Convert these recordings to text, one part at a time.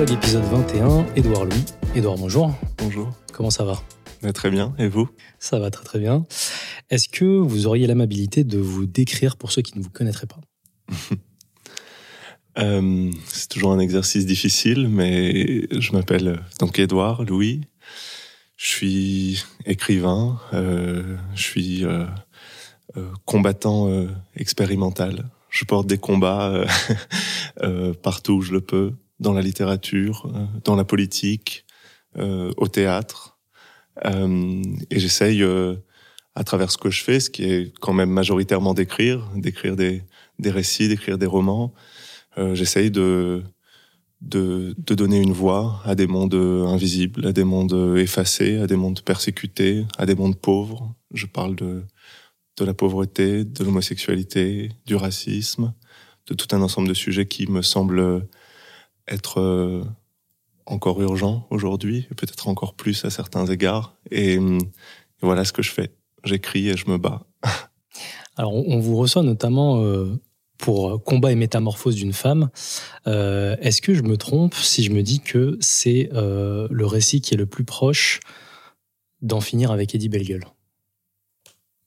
Dialogue épisode 21, Édouard Louis. Édouard, bonjour. Bonjour. Comment ça va? Très bien. Et vous? Ça va très très bien. Est-ce que vous auriez l'amabilité de vous décrire pour ceux qui ne vous connaîtraient pas? Euh, C'est toujours un exercice difficile, mais je m'appelle donc Édouard Louis. Je suis écrivain. Euh, je suis euh, combattant expérimental. Je porte des combats partout où je le peux, dans la littérature, dans la politique, au théâtre. et j'essaye à travers ce que je fais, ce qui est quand même majoritairement d'écrire, d'écrire des, des récits, d'écrire des romans. Euh, J'essaye de, de, de, donner une voix à des mondes invisibles, à des mondes effacés, à des mondes persécutés, à des mondes pauvres. Je parle de, de la pauvreté, de l'homosexualité, du racisme, de tout un ensemble de sujets qui me semblent être euh, encore urgents aujourd'hui, et peut-être encore plus à certains égards. et voilà ce que je fais j'écris et je me bats. Alors, on vous reçoit notamment euh, pour Combat et métamorphose d'une femme. Euh, est-ce que je me trompe si je me dis que c'est euh, le récit qui est le plus proche d'en finir avec Eddie Bellegueule?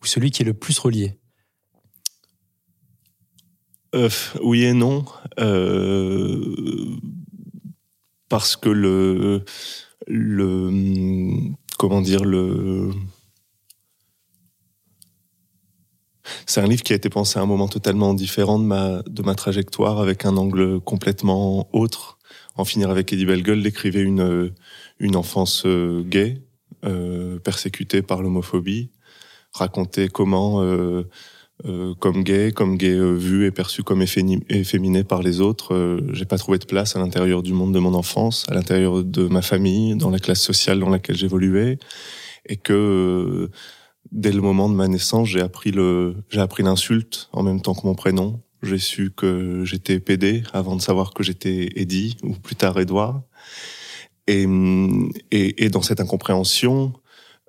Ou celui qui est le plus relié? Oui et non. Parce que le, le. Comment dire le C'est un livre qui a été pensé à un moment totalement différent de ma, de ma trajectoire, avec un angle complètement autre. En finir avec Eddie Bellegueule, décrivait une, une enfance euh, gay, euh, persécutée par l'homophobie, racontait comment, euh, euh, comme gay, comme gay euh, vu et perçu comme efféminé par les autres, j'ai pas trouvé de place à l'intérieur du monde de mon enfance, à l'intérieur de ma famille, dans la classe sociale dans laquelle j'évoluais, et que dès le moment de ma naissance, j'ai appris le, j'ai appris l'insulte en même temps que mon prénom. J'ai su que j'étais PD avant de savoir que j'étais Eddie ou plus tard Edouard. Et, et, et dans cette incompréhension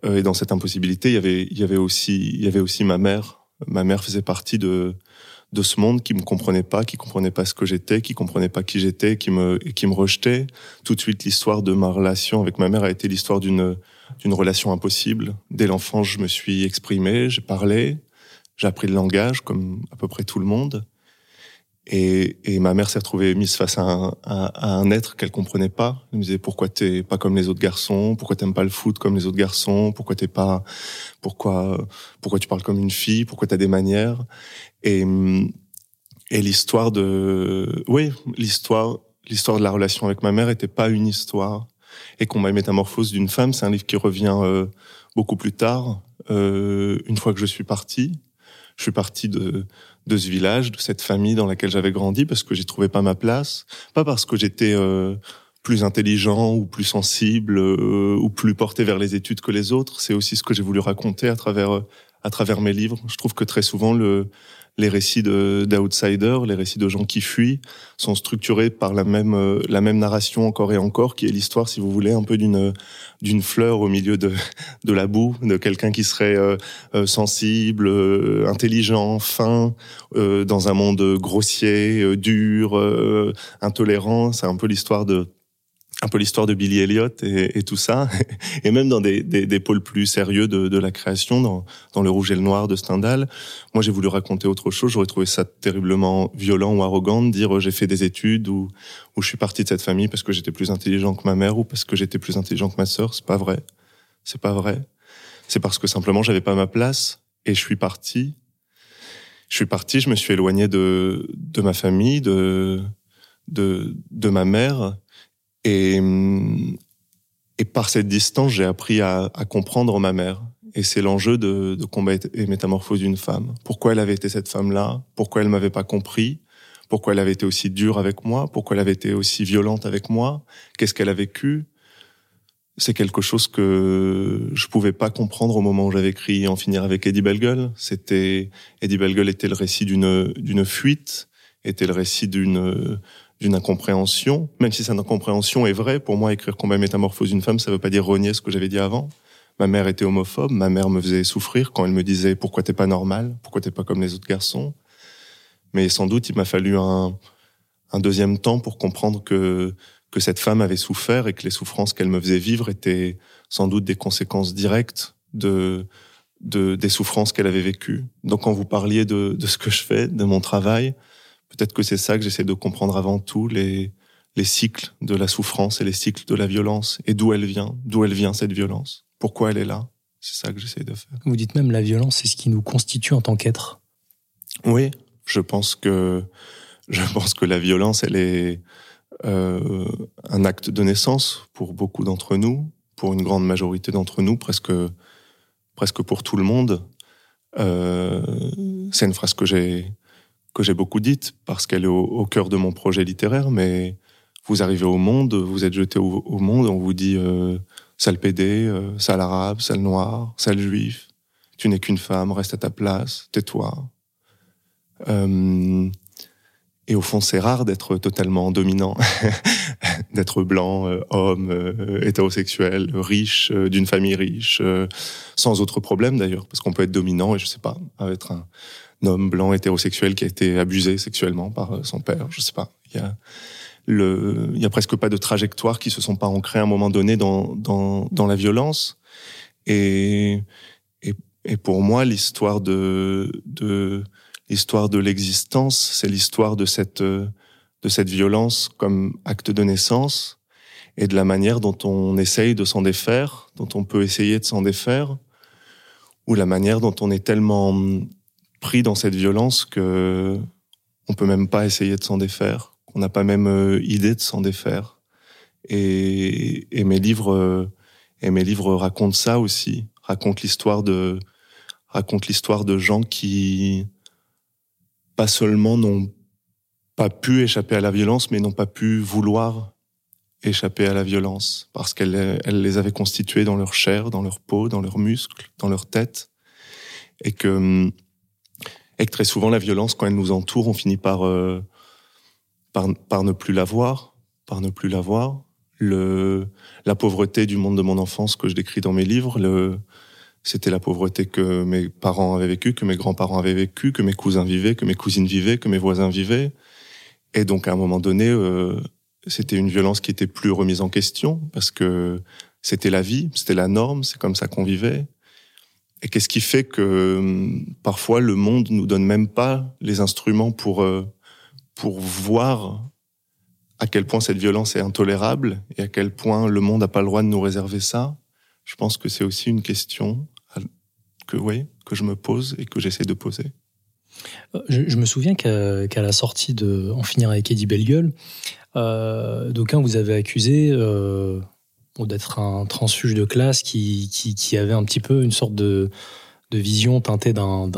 euh, et dans cette impossibilité, il y avait, il y avait aussi, il y avait aussi ma mère. Ma mère faisait partie de de ce monde qui me comprenait pas, qui comprenait pas ce que j'étais, qui comprenait pas qui j'étais, qui me qui me rejetait. Tout de suite, l'histoire de ma relation avec ma mère a été l'histoire d'une d'une relation impossible. Dès l'enfance, je me suis exprimé, j'ai parlé, j'ai appris le langage comme à peu près tout le monde. Et, et ma mère s'est retrouvée mise face à un, à, un être qu'elle comprenait pas. Elle me disait pourquoi t'es pas comme les autres garçons, pourquoi t'aimes pas le foot comme les autres garçons, pourquoi t'es pas, pourquoi, pourquoi tu parles comme une fille, pourquoi t'as des manières? Et, et l'histoire de, oui, l'histoire, l'histoire de la relation avec ma mère était pas une histoire et qu'on m'a métamorphose d'une femme, c'est un livre qui revient euh, beaucoup plus tard, euh, une fois que je suis parti. Je suis parti de, de ce village, de cette famille dans laquelle j'avais grandi, parce que j'y trouvais pas ma place, pas parce que j'étais euh, plus intelligent ou plus sensible ou plus porté vers les études que les autres. C'est aussi ce que j'ai voulu raconter à travers à travers mes livres. Je trouve que très souvent le les récits d'outsiders, les récits de gens qui fuient, sont structurés par la même euh, la même narration encore et encore, qui est l'histoire, si vous voulez, un peu d'une d'une fleur au milieu de de la boue, de quelqu'un qui serait euh, euh, sensible, intelligent, fin, dans un monde grossier, dur, intolérant. C'est un peu l'histoire de un peu l'histoire de Billy Elliot et, tout ça, et même dans des, pôles plus sérieux de, la création, dans, Le Rouge et le Noir de Stendhal. Moi, j'ai voulu raconter autre chose. J'aurais trouvé ça terriblement violent ou arrogant de dire euh, j'ai fait des études ou, je suis parti de cette famille parce que j'étais plus intelligent que ma mère ou parce que j'étais plus intelligent que ma sœur. C'est pas vrai. C'est pas vrai. C'est parce que simplement j'avais pas ma place et je suis parti. Je suis parti. Je me suis éloigné de ma famille, de ma mère et, et par cette distance, j'ai appris à, à, comprendre ma mère. Et c'est l'enjeu de, de combat et métamorphose d'une femme. Pourquoi elle avait été cette femme-là? Pourquoi elle m'avait pas compris? Pourquoi elle avait été aussi dure avec moi? Pourquoi elle avait été aussi violente avec moi? Qu'est-ce qu'elle a vécu? C'est quelque chose que je pouvais pas comprendre au moment où j'avais écrit En finir avec Eddie Bellegueule. C'était Eddie Bellegueule était le récit d'une d'une fuite, était le récit d'une d'une incompréhension, même si cette incompréhension est vraie, pour moi, écrire Combat métamorphose d'une femme, ça veut pas dire renier ce que j'avais dit avant. Ma mère était homophobe, ma mère me faisait souffrir quand elle me disait pourquoi t'es pas normal, pourquoi t'es pas comme les autres garçons. Mais sans doute, il m'a fallu un, un deuxième temps pour comprendre que que cette femme avait souffert et que les souffrances qu'elle me faisait vivre étaient sans doute des conséquences directes de, de des souffrances qu'elle avait vécues. Donc quand vous parliez de, de ce que je fais, de mon travail, peut-être que c'est ça que j'essaie de comprendre avant tout, les, les cycles de la souffrance et les cycles de la violence et d'où elle vient, d'où elle vient cette violence, pourquoi elle est là? C'est ça que j'essaie de faire. Vous dites même la violence, c'est ce qui nous constitue en tant qu'être. Oui, je pense que je pense que la violence, elle est euh, un acte de naissance pour beaucoup d'entre nous, pour une grande majorité d'entre nous, presque presque pour tout le monde. Euh, c'est une phrase que j'ai que j'ai beaucoup dite parce qu'elle est au, cœur de mon projet littéraire. Mais vous arrivez au monde, vous êtes jeté au, monde, on vous dit euh, sale pédé, euh, sale arabe, sale noir, sale juif. Tu n'es qu'une femme, reste à ta place, tais-toi. Euh, et au fond, c'est rare d'être totalement dominant, d'être blanc, euh, homme, euh, hétérosexuel, riche, euh, d'une famille riche, sans autre problème d'ailleurs, parce qu'on peut être dominant et je sais pas, être un, homme blanc hétérosexuel qui a été abusé sexuellement par son père, je sais pas. Il y a le, il y a presque pas de trajectoires qui se sont pas ancrées à un moment donné dans dans, dans la violence et et, et pour moi l'histoire de de l'histoire de l'existence, c'est l'histoire de cette euh, de cette violence comme acte de naissance et de la manière dont on essaye de s'en défaire, dont on peut essayer de s'en défaire, ou la manière dont on est tellement pris dans cette violence que on peut même pas essayer de s'en défaire, qu'on n'a pas même euh, idée de s'en défaire. Et, et mes livres euh, et mes livres racontent ça aussi, racontent l'histoire de racontent l'histoire de gens qui pas seulement n'ont pas pu échapper à la violence, mais n'ont pas pu vouloir échapper à la violence parce qu'elle elle les avait constitués dans leur chair, dans leur peau, dans leurs muscles, dans leur tête, et que très souvent la violence, quand elle nous entoure, on finit par euh, par, ne plus la voir, par ne plus la voir. La pauvreté du monde de mon enfance que je décris dans mes livres, c'était la pauvreté que mes parents avaient vécu, que mes grands-parents avaient vécu, que mes cousins vivaient, que mes cousines vivaient, que mes voisins vivaient. Et donc à un moment donné, euh, c'était une violence qui était plus remise en question parce que c'était la vie, c'était la norme, c'est comme ça qu'on vivait. Et qu'est-ce qui fait que hum, parfois le monde nous donne même pas les instruments pour euh, pour voir à quel point cette violence est intolérable et à quel point le monde n'a pas le droit de nous réserver ça? Je pense que c'est aussi une question que, oui, que je me pose et que j'essaie de poser. Euh, je, me souviens qu'à la sortie de En finir avec Eddie Bellegueule, euh, d'aucuns vous avez accusé euh, d'être un transfuge de classe qui, qui, avait un petit peu une sorte de, de vision teintée d'un,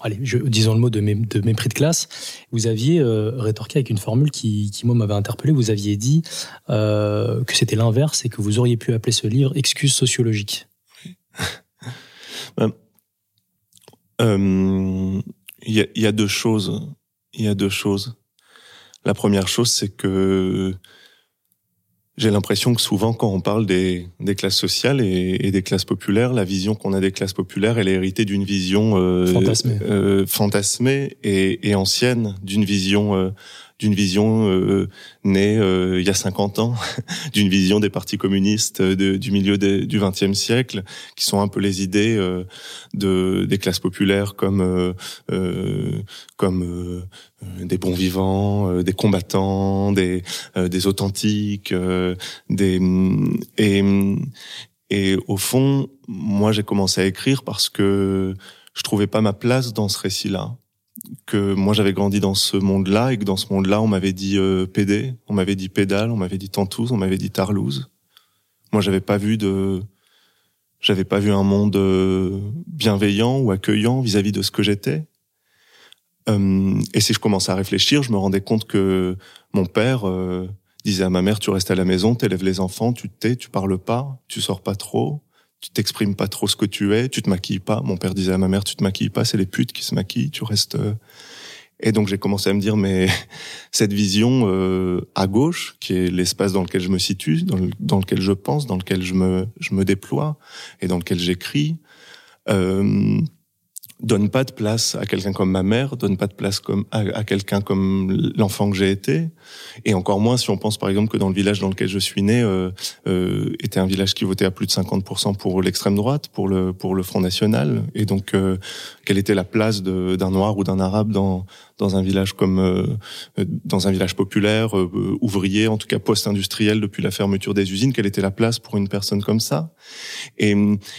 allez, disons le mot de, mépris de classe. Vous aviez rétorqué avec une formule qui, qui moi, m'avait interpellé. Vous aviez dit que c'était l'inverse et que vous auriez pu appeler ce livre Excuse sociologique. Ben, euh, il y, a, y, a, deux choses. Il y a deux choses. La première chose, c'est que j'ai l'impression que souvent, quand on parle des, des classes sociales et, et, des classes populaires, la vision qu'on a des classes populaires, elle est héritée d'une vision euh, fantasmée, euh, fantasmée et, et ancienne, d'une vision euh, d'une vision euh, née euh, il y a 50 ans, d'une vision des partis communistes du milieu du XXe siècle, qui sont un peu les idées euh, de des classes populaires comme comme des bons vivants, des combattants, des des authentiques, des et et au fond, moi j'ai commencé à écrire parce que je trouvais pas ma place dans ce récit-là que moi j'avais grandi dans ce monde-là et que dans ce monde-là on m'avait dit euh, PD, on m'avait dit pédale, on m'avait dit Tantouze, on m'avait dit Tarlouse. Moi j'avais pas vu de j'avais pas vu un monde euh, bienveillant ou accueillant vis-à-vis de ce que j'étais. Euh, et si je commençais à réfléchir, je me rendais compte que mon père euh, disait à ma mère tu restes à la maison, t'élèves les enfants, tu te tais, tu parles pas, tu sors pas trop tu t'exprimes pas trop ce que tu es, tu te maquilles pas. Mon père disait à ma mère, tu te maquilles pas, c'est les putes qui se maquillent, tu restes. Euh. Et donc j'ai commencé à me dire, mais cette vision euh, à gauche, qui est l'espace dans lequel je me situe, dans, lequel je pense, dans lequel je me, je me déploie et dans lequel j'écris, euh, donne pas de place à quelqu'un comme ma mère, donne pas de place comme à, quelqu'un comme l'enfant que j'ai été, et encore moins si on pense par exemple que dans le village dans lequel je suis né euh, euh, était un village qui votait à plus de 50% pour l'extrême droite, pour le pour le Front National, et donc euh, quelle était la place d'un noir ou d'un arabe dans dans un village comme euh, dans un village populaire euh, ouvrier, en tout cas post-industriel depuis la fermeture des usines, quelle était la place pour une personne comme ça? Et,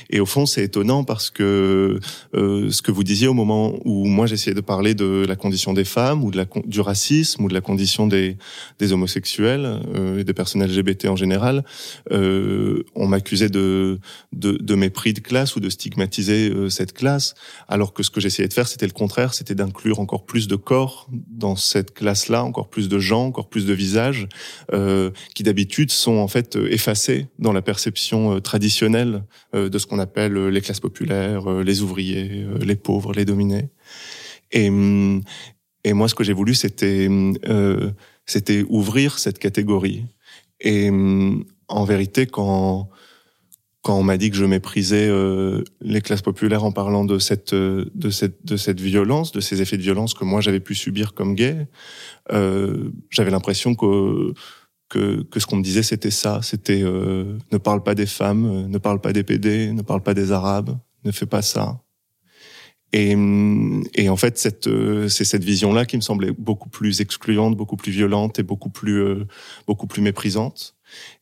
et au fond, c'est étonnant parce que euh, ce que vous disiez au moment où moi j'essayais de parler de la condition des femmes ou de la, du racisme ou de la condition des, des homosexuels euh, et des personnes LGBT en général, euh, on m'accusait de, de, de, mépris de classe ou de stigmatiser euh, cette classe, alors que ce que j'essayais de faire, c'était le contraire, c'était d'inclure encore plus de dans cette classe-là, encore plus de gens, encore plus de visages, euh, qui d'habitude sont en fait effacés dans la perception traditionnelle euh, de ce qu'on appelle euh, les classes populaires, euh, les ouvriers, les pauvres, les dominés. Et, hum, et moi, ce que j'ai voulu, c'était hum, c'était ouvrir cette catégorie. Et hum, en vérité, quand quand on m'a dit que je méprisais les classes populaires en parlant de cette de cette de cette violence, de ces effets de violence que moi j'avais pu subir comme gay, j'avais l'impression que que, que ce qu'on me disait c'était ça, c'était euh, ne parle pas des femmes, euh, ne parle pas des PD, ne parle pas des Arabes, ne fais pas ça. Et, et en fait, euh, c'est cette vision-là qui me semblait beaucoup plus excluante, beaucoup plus violente et beaucoup plus, beaucoup plus méprisante.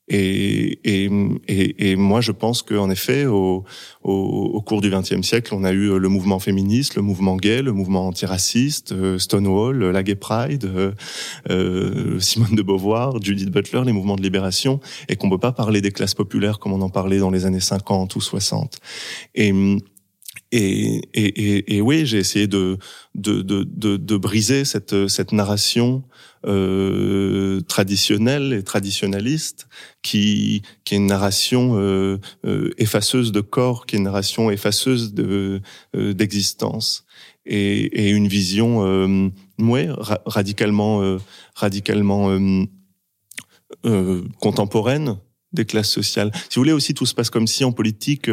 Et, et, et, et, moi, je pense qu'en effet, au, au, au, cours du XXe siècle, on a eu le mouvement féministe, le mouvement gay, le mouvement antiraciste, euh, Stonewall, la Gay Pride, euh, euh, Simone de Beauvoir, Judith Butler, les mouvements de libération, et qu'on ne peut pas parler des classes populaires comme on en parlait dans les années 50 ou 60. Et, et, et, et, oui, j'ai essayé de, de, de, de, de briser cette, cette narration euh, traditionnelle et traditionnaliste, qui, qui est une narration euh, euh, effaceuse de corps, qui est une narration effaceuse de euh, d'existence, et, et, une vision, euh, ouais, radicalement, radicalement contemporaine des classes sociales. Si vous voulez aussi, tout se passe comme si en politique.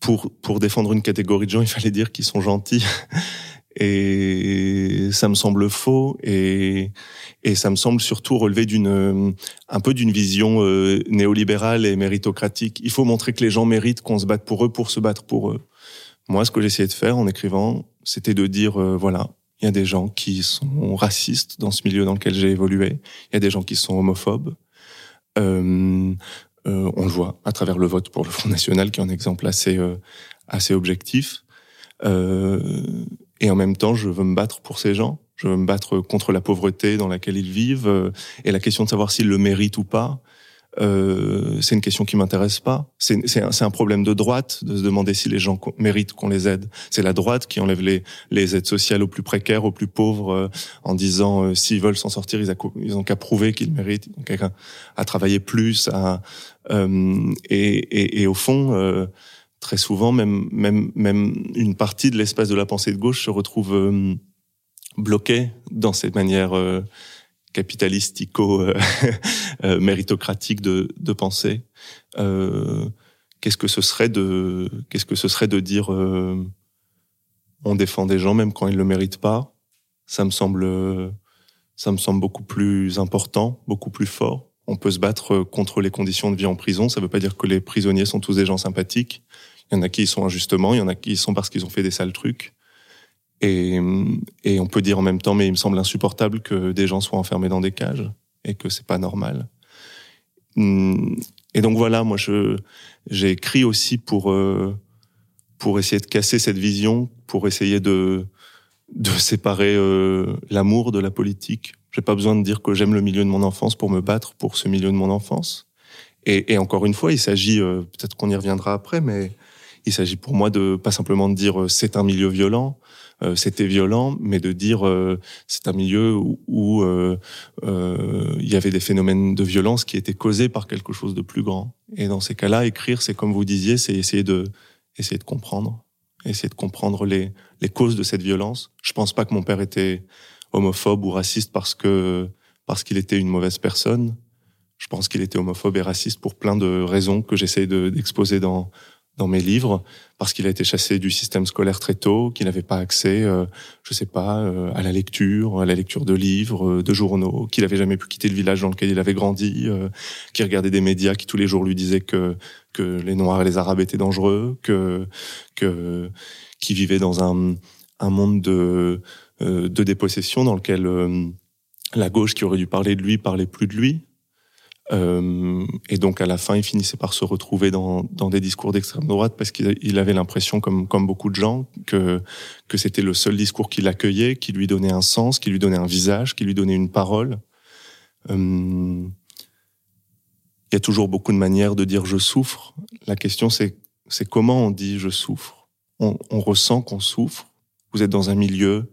pour, pour défendre une catégorie de gens, il fallait dire qu'ils sont gentils. Et ça me semble faux et et ça me semble surtout relever d'une un peu d'une vision euh, néolibérale et méritocratique. Il faut montrer que les gens méritent qu'on se batte pour eux pour se battre pour eux. Moi, ce que j'essayais de faire en écrivant, c'était de dire euh, voilà, il y a des gens qui sont racistes dans ce milieu dans lequel j'ai évolué. Il y a des gens qui sont homophobes. Euh, euh, on le voit à travers le vote pour le Front National, qui est un exemple assez assez objectif. Euh, et en même temps, je veux me battre pour ces gens. Je veux me battre contre la pauvreté dans laquelle ils vivent. Euh, et la question de savoir s'ils le méritent ou pas, euh, c'est une question qui m'intéresse pas. C'est un, un, problème de droite de se demander si les gens méritent qu'on les aide. C'est la droite qui enlève les, les, aides sociales aux plus précaires, aux plus pauvres, euh, en disant euh, s'ils veulent s'en sortir, ils, ils ont qu'à prouver qu'ils méritent, ils ont à travailler plus. À, euh, et, et, et, au fond très souvent, même, même, même une partie de l'espace de la pensée de gauche se retrouve euh, bloquée dans cette manière euh, capitalistico-méritocratique euh, de, de penser. qu'est-ce que ce serait de, qu'est-ce que ce serait de dire on défend des gens même quand ils le méritent pas? Ça me semble, ça me semble beaucoup plus important, beaucoup plus fort on peut se battre contre les conditions de vie en prison. Ça ne veut pas dire que les prisonniers sont tous des gens sympathiques. Il y en a qui y sont injustement, il y en a qui y sont parce qu'ils ont fait des sales trucs. Et, et on peut dire en même temps, mais il me semble insupportable que des gens soient enfermés dans des cages et que c'est pas normal. Et donc voilà, moi je j'ai écrit aussi pour euh, pour essayer de casser cette vision, pour essayer de de séparer euh, l'amour de la politique, j'ai pas besoin de dire que j'aime le milieu de mon enfance pour me battre pour ce milieu de mon enfance. Et, et encore une fois, il s'agit, euh, peut-être qu'on y reviendra après, mais il s'agit pour moi de pas simplement de dire euh, c'est un milieu violent, euh, c'était violent, mais de dire c'est un milieu où, il y avait des phénomènes de violence qui étaient causés par quelque chose de plus grand. Et dans ces cas-là, écrire, c'est comme vous disiez, c'est essayer de essayer de comprendre, essayer de comprendre les les causes de cette violence. Je pense pas que mon père était homophobe ou raciste parce que parce qu'il était une mauvaise personne. Je pense qu'il était homophobe et raciste pour plein de raisons que j'essaye d'exposer dans dans mes livres parce qu'il a été chassé du système scolaire très tôt, qu'il n'avait pas accès, euh, je sais pas, euh, à la lecture, à la lecture de livres, euh, de journaux, qu'il avait jamais pu quitter le village dans lequel il avait grandi, euh, qu'il regardait des médias qui tous les jours lui disaient que que les Noirs et les Arabes étaient dangereux, que que qu'il vivait dans un un monde de de dépossession dans lequel la gauche qui aurait dû parler de lui parlait plus de lui euh, et donc à la fin, il finissait par se retrouver dans, dans des discours d'extrême droite parce qu'il avait l'impression, comme, comme beaucoup de gens, que, que c'était le seul discours qui l'accueillait, qui lui donnait un sens, qui lui donnait un visage, qui lui donnait une parole. Euh, il y a toujours beaucoup de manières de dire je souffre. La question c'est comment on dit je souffre. On ressent qu'on souffre. Vous êtes dans un milieu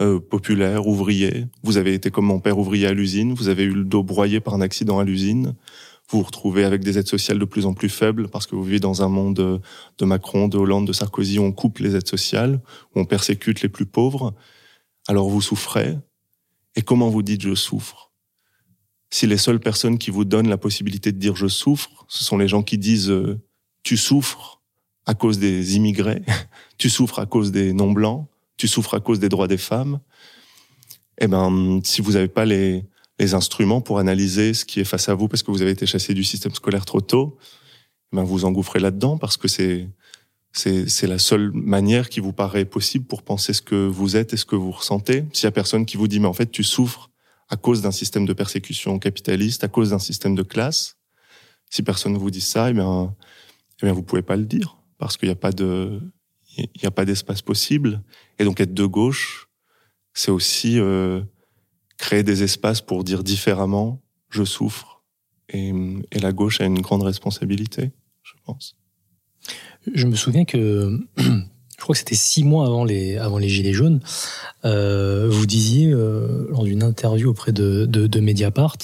euh, populaire, ouvrier. Vous avez été comme mon père ouvrier à l'usine. Vous avez eu le dos broyé par un accident à l'usine. Vous vous retrouvez avec des aides sociales de plus en plus faibles parce que vous vivez dans un monde de, Macron, de Hollande, de Sarkozy on coupe les aides sociales, on persécute les plus pauvres. Alors vous souffrez. Et comment vous dites je souffre Si les seules personnes qui vous donnent la possibilité de dire je souffre, ce sont les gens qui disent euh, tu souffres à cause des immigrés, tu souffres à cause des non-blancs, tu souffres à cause des droits des femmes, eh ben, si vous n'avez pas les, instruments pour analyser ce qui est face à vous parce que vous avez été chassé du système scolaire trop tôt, eh ben, vous engouffrez là-dedans parce que c'est, c'est, c'est la seule manière qui vous paraît possible pour penser ce que vous êtes et ce que vous ressentez. S'il y a personne qui vous dit, mais en fait, tu souffres à cause d'un système de persécution capitaliste, à cause d'un système de classe, si personne ne vous dit ça, eh bien, eh bien, vous pouvez pas le dire parce qu'il n'y a pas de, il n'y a pas d'espace possible. Et donc être de gauche, c'est aussi euh, créer des espaces pour dire différemment je souffre. Et, la gauche a une grande responsabilité, je pense. Je me souviens que je crois que c'était six mois avant les avant les gilets jaunes. Euh, vous disiez euh, lors d'une interview auprès de, de, Mediapart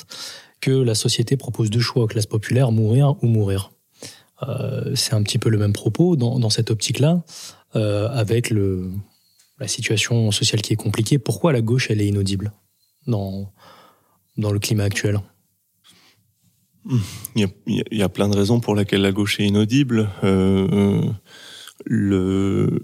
que la société propose deux choix aux classes populaires mourir ou mourir. C'est un petit peu le même propos dans, dans cette optique-là. Euh, avec la situation sociale qui est compliquée, pourquoi la gauche, elle est inaudible dans, dans le climat actuel? Il y, a, il y, a, plein de raisons pour lesquelles la gauche est inaudible. Euh, le,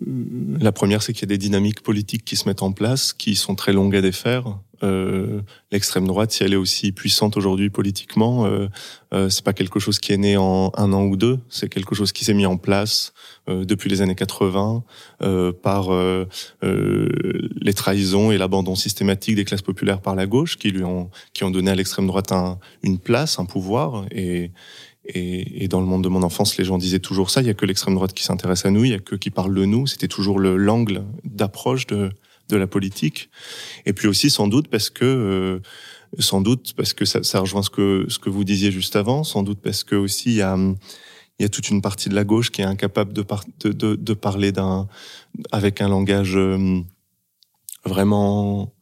la première, c'est qu'il y a des dynamiques politiques qui se mettent en place, qui sont très longues à défaire. Euh, L'extrême droite, si elle est aussi puissante aujourd'hui politiquement, euh, euh, c'est pas quelque chose qui est né en un an ou deux. C'est quelque chose qui s'est mis en place euh, depuis les années 80 euh, par euh, les trahisons et l'abandon systématique des classes populaires par la gauche, qui lui ont qui ont donné à l'extrême droite un, une place, un pouvoir et et, et, dans le monde de mon enfance, les gens disaient toujours ça. Il y a que l'extrême droite qui s'intéresse à nous, il y a que qui parle de nous. C'était toujours le l'angle d'approche de de la politique. Et puis aussi sans doute parce que euh, sans doute parce que ça, ça, rejoint ce que ce que vous disiez juste avant. Sans doute parce que aussi il y a il y a toute une partie de la gauche qui est incapable de, par, de, de, de parler d'un avec un langage euh, vraiment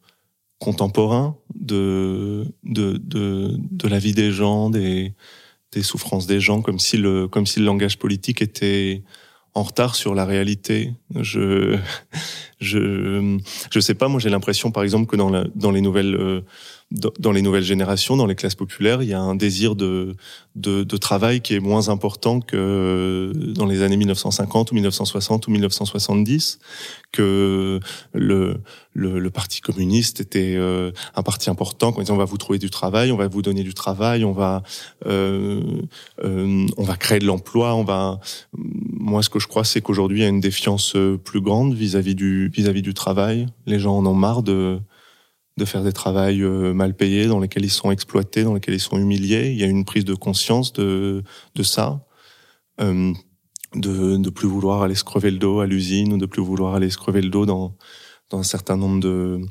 contemporain de, de, de, de la vie des gens, des, des souffrances des gens, comme si le, comme si le langage politique était en retard sur la réalité. Je, je, je sais pas. Moi, j'ai l'impression, par exemple, que dans, la, dans les nouvelles, euh, dans les nouvelles générations, dans les classes populaires, il y a un désir de, de, de, travail qui est moins important que dans les années 1950 ou 1960 ou 1970, que le, le, le Parti communiste était euh, un parti important quand ils on va vous trouver du travail, on va vous donner du travail, on va, euh, euh, on va créer de l'emploi, on va. Moi, ce que je crois, c'est qu'aujourd'hui, il y a une défiance plus grande vis-à-vis du vis-à-vis du travail. Les gens en ont marre de de faire des travails euh, mal payés, dans lesquels ils sont exploités, dans lesquels ils sont humiliés. Il y a une prise de conscience de, de ça, euh, de ne plus vouloir aller se crever le dos à l'usine ou de plus vouloir aller se crever le dos dans, dans un certain nombre de,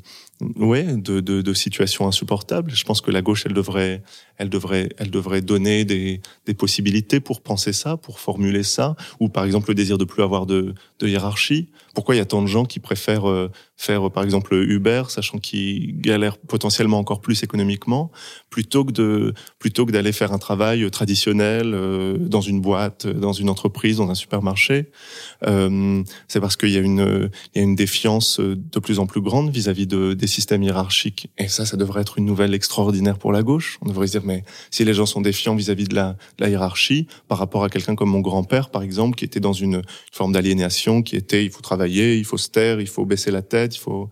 ouais, de, de, de, situations insupportables. Je pense que la gauche, elle devrait, elle devrait, elle devrait donner des, des possibilités pour penser ça, pour formuler ça, ou par exemple le désir de plus avoir de, de hiérarchie. Pourquoi il y a tant de gens qui préfèrent euh, faire par exemple Uber, sachant qu'ils galèrent potentiellement encore plus économiquement, plutôt que de plutôt que d'aller faire un travail traditionnel euh, dans une boîte, dans une entreprise, dans un supermarché? Euh, c'est parce qu'il y a une il y a une défiance de plus en plus grande vis-à-vis de systèmes hiérarchiques. Et ça, ça devrait être une nouvelle extraordinaire pour la gauche. On devrait se dire mais si les gens sont défiants vis-à-vis de la, hiérarchie par rapport à quelqu'un comme mon grand-père par exemple qui était dans une, forme d'aliénation, qui était il faut travailler, il faut se taire, il faut baisser la tête, il faut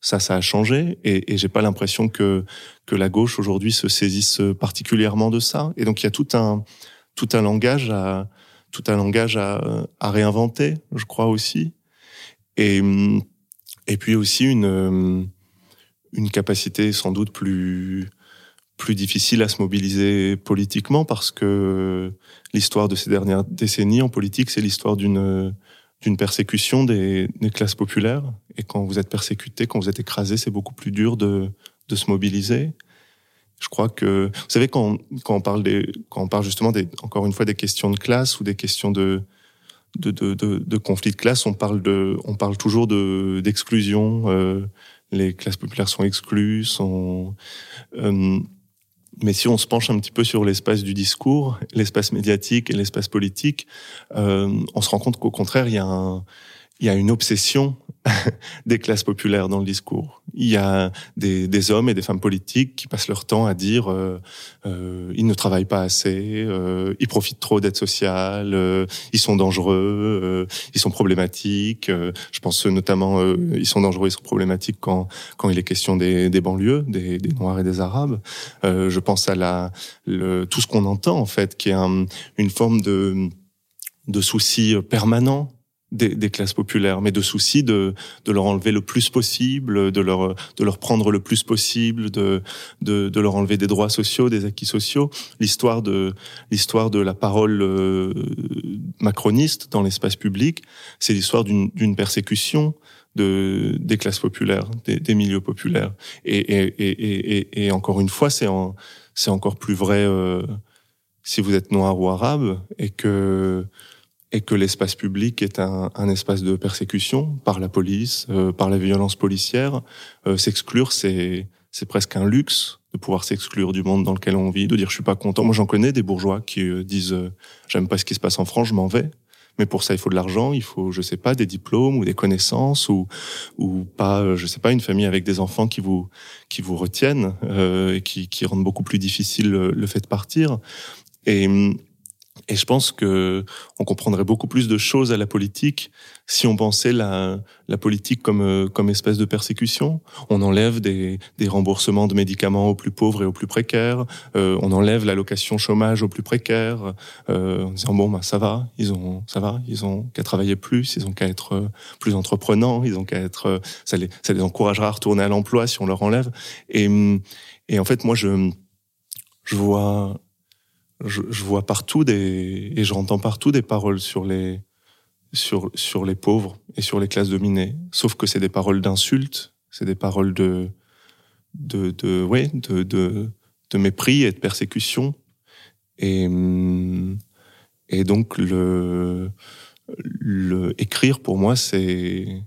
ça, ça a changé et, et j'ai pas l'impression que que la gauche aujourd'hui se saisisse particulièrement de ça. Et donc il y a tout un tout un langage à tout un langage à, à réinventer, je crois aussi. Et et puis aussi une une capacité sans doute plus plus difficile à se mobiliser politiquement parce que l'histoire de ces dernières décennies en politique, c'est l'histoire d'une d'une persécution des, des, classes populaires. Et quand vous êtes persécuté, quand vous êtes écrasé, c'est beaucoup plus dur de, de se mobiliser. Je crois que, vous savez, quand, quand on parle des, quand on parle justement des, encore une fois des questions de classe ou des questions de, de, de, de, de conflits de classe, on parle de, on parle toujours de, d'exclusion. Euh, les classes populaires sont exclues, sont, euh, mais si on se penche un petit peu sur l'espace du discours, l'espace médiatique et l'espace politique, euh, on se rend compte qu'au contraire, il y a un, il y a une obsession des classes populaires dans le discours. Il y a des, hommes et des femmes politiques qui passent leur temps à dire euh, euh, ils ne travaillent pas assez, euh, ils profitent trop d'aide sociale, euh, ils sont dangereux, euh, ils sont problématiques. Euh, je pense notamment ils sont dangereux, ils sont problématiques quand quand il est question des, des banlieues, des, des, Noirs et des Arabes. je pense à la le, tout ce qu'on entend en fait, qui est un, une forme de de souci permanent des, des, classes populaires, mais de souci de, de leur enlever le plus possible, de leur, de leur prendre le plus possible, de, de, de leur enlever des droits sociaux, des acquis sociaux. L'histoire de, l'histoire de la parole euh, macroniste dans l'espace public, c'est l'histoire d'une persécution de, des classes populaires, des, des milieux populaires. Et, et, et, et, encore une fois, c'est en, c'est encore plus vrai euh, si vous êtes noir ou arabe et que et que l'espace public est un, un, espace de persécution par la police, euh, par la violence policière. Euh, s'exclure, c'est c'est presque un luxe de pouvoir s'exclure du monde dans lequel on vit, de dire je suis pas content. Moi, j'en connais des bourgeois qui euh, disent euh, j'aime pas ce qui se passe en France, je m'en vais. Mais pour ça, il faut de l'argent, il faut, je sais pas, des diplômes ou des connaissances ou ou pas, euh, je sais pas, une famille avec des enfants qui vous qui vous retiennent et qui qui rendent beaucoup plus difficile le, fait de partir. Et et je pense que on comprendrait beaucoup plus de choses à la politique si on pensait la, la politique comme euh, comme espèce de persécution. On enlève des, des remboursements de médicaments aux plus pauvres et aux plus précaires. Euh, on enlève l'allocation chômage aux plus précaires euh, en disant bon bah ça va, ils ont ça va, ils ont qu'à travailler plus, ils ont qu'à être euh, plus entreprenants, ils ont qu'à être ça les ça les encouragera à retourner à l'emploi si on leur enlève. Et et en fait moi je je vois je, je, vois partout des et j'entends partout des paroles sur les sur sur les pauvres et sur les classes dominées. Sauf que c'est des paroles d'insultes, c'est des paroles de de de ouais de, de de mépris et de persécution. Et et donc le le écrire pour moi c'est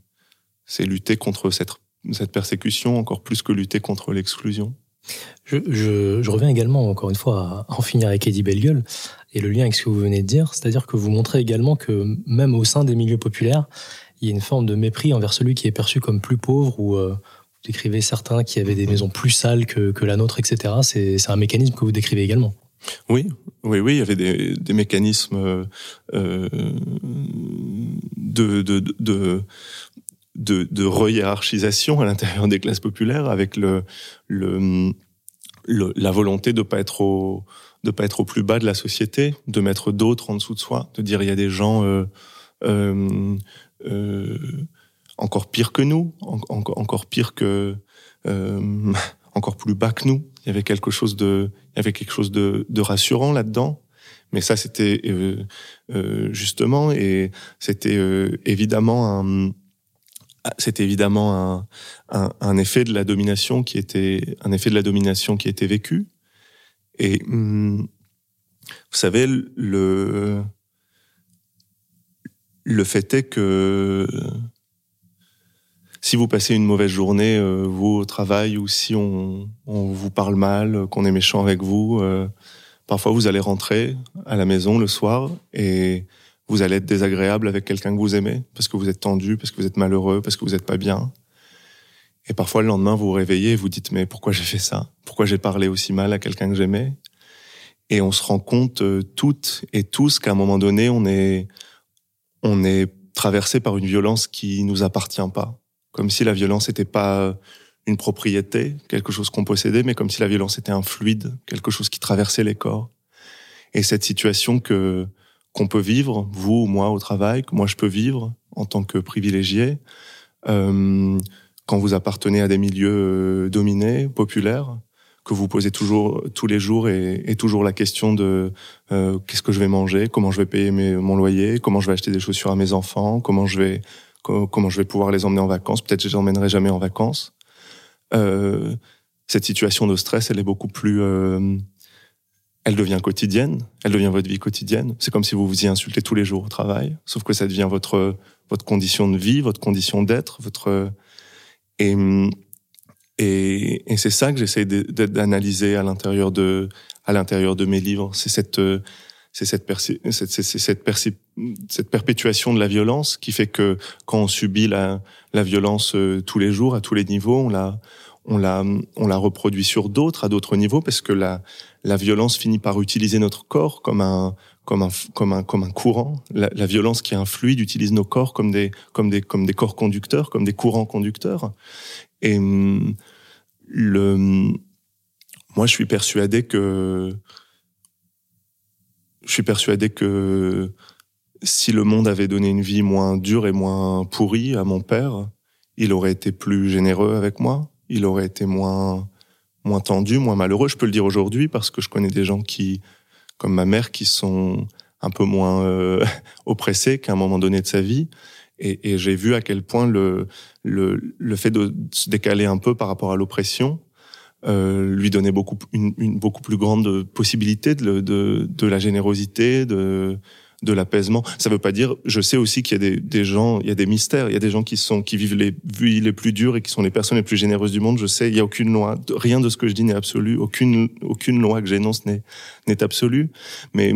c'est lutter contre cette cette persécution encore plus que lutter contre l'exclusion. Je, je, je, reviens également, encore une fois, à en finir avec Eddie Bellegueule et le lien avec ce que vous venez de dire, c'est-à-dire que vous montrez également que même au sein des milieux populaires, il y a une forme de mépris envers celui qui est perçu comme plus pauvre ou euh, vous décrivez certains qui avaient des maisons plus sales que, que la nôtre, etc. C'est un mécanisme que vous décrivez également. Oui, oui, oui, il y avait des, des mécanismes euh, de, de, de, de, de re-hiérarchisation à l'intérieur des classes populaires avec le, le, le, la volonté de pas être au de pas être au plus bas de la société, de mettre d'autres en dessous de soi, de dire il y a des gens euh, euh, euh, encore pires que nous, en, encore pire que euh, encore plus bas que nous. Il y avait quelque chose de il y avait quelque chose de, de rassurant là-dedans. Mais ça, c'était euh, euh, justement, et c'était évidemment un, c'est évidemment un, effet de la domination qui était un effet de la domination qui était vécu. Et hum, vous savez, le le fait est que si vous passez une mauvaise journée, euh, vous au travail, ou si on, on vous parle mal, qu'on est méchant avec vous, euh, parfois vous allez rentrer à la maison le soir et vous allez être désagréable avec quelqu'un que vous aimez parce que vous êtes tendu, parce que vous êtes malheureux, parce que vous n'êtes pas bien. Et parfois le lendemain vous vous réveillez et vous dites mais pourquoi j'ai fait ça? Pourquoi j'ai parlé aussi mal à quelqu'un que j'aimais? Et on se rend compte euh, toutes et tous qu'à un moment donné on est on est traversé par une violence qui nous appartient pas comme si la violence n'était pas une propriété, quelque chose qu'on possédait, mais comme si la violence était un fluide, quelque chose qui traversait les corps. Et cette situation que qu'on peut vivre, vous ou moi au travail, que moi je peux vivre en tant que privilégié, euh, quand vous appartenez à des milieux euh, dominés, populaires, que vous posez toujours tous les jours et, et toujours la question de euh, qu'est-ce que je vais manger, comment je vais payer mes, mon loyer, comment je vais acheter des chaussures à mes enfants, comment je vais comment je vais pouvoir les emmener en vacances. Peut-être que je les emmènerai jamais en vacances. Euh, cette situation de stress, elle est beaucoup plus, euh, elle devient quotidienne, elle devient votre vie quotidienne. C'est comme si vous vous y insultez tous les jours au travail, sauf que ça devient votre votre condition de vie, votre condition d'être, votre et et, et c'est ça que j'essaie d'analyser à l'intérieur de à l'intérieur de mes livres. C'est cette c'est cette, cette, cette, cette, perpétuation de la violence qui fait que quand on subit la, la violence euh, tous les jours, à tous les niveaux, on la, on la, on la reproduit sur d'autres, à d'autres niveaux, parce que la, la violence finit par utiliser notre corps comme un, comme un, comme un, comme un courant. La, la violence qui est un fluide utilise nos corps comme des, comme des, comme des corps conducteurs, comme des courants conducteurs. Et le, moi, je suis persuadé que je suis persuadé que si le monde avait donné une vie moins dure et moins pourrie à mon père, il aurait été plus généreux avec moi, il aurait été moins moins tendu, moins malheureux. Je peux le dire aujourd'hui parce que je connais des gens qui, comme ma mère, qui sont un peu moins euh, oppressés qu'à un moment donné de sa vie. Et, et j'ai vu à quel point le, le, le fait de se décaler un peu par rapport à l'oppression euh, lui donner beaucoup une, une, beaucoup plus grande possibilité de, de, de la générosité, de de l'apaisement. Ça veut pas dire. Je sais aussi qu'il y a des, des, gens, il y a des mystères, il y a des gens qui sont qui vivent les vies les plus dures et qui sont les personnes les plus généreuses du monde. Je sais, il y a aucune loi, rien de ce que je dis n'est absolu, aucune aucune loi que j'énonce n'est n'est absolue. Mais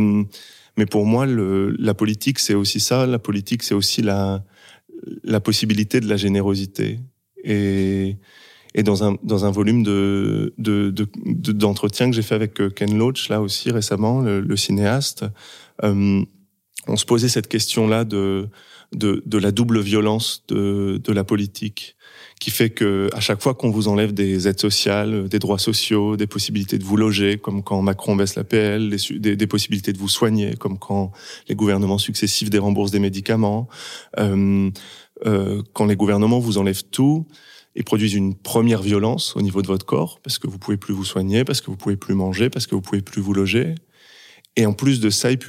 mais pour moi, le, la politique c'est aussi ça. La politique c'est aussi la la possibilité de la générosité et et dans un dans un volume de d'entretien de, que j'ai fait avec euh, Ken Loach là aussi récemment, le, le cinéaste, euh, on se posait cette question-là de, de de la double violence de de la politique, qui fait que à chaque fois qu'on vous enlève des aides sociales, des droits sociaux, des possibilités de vous loger, comme quand Macron baisse la PL, des, des, possibilités de vous soigner, comme quand les gouvernements successifs déremboursent des médicaments, euh, euh, quand les gouvernements vous enlèvent tout et produisent une première violence au niveau de votre corps parce que vous pouvez plus vous soigner, parce que vous pouvez plus manger, parce que vous pouvez plus vous loger. Et en plus de ça, ils,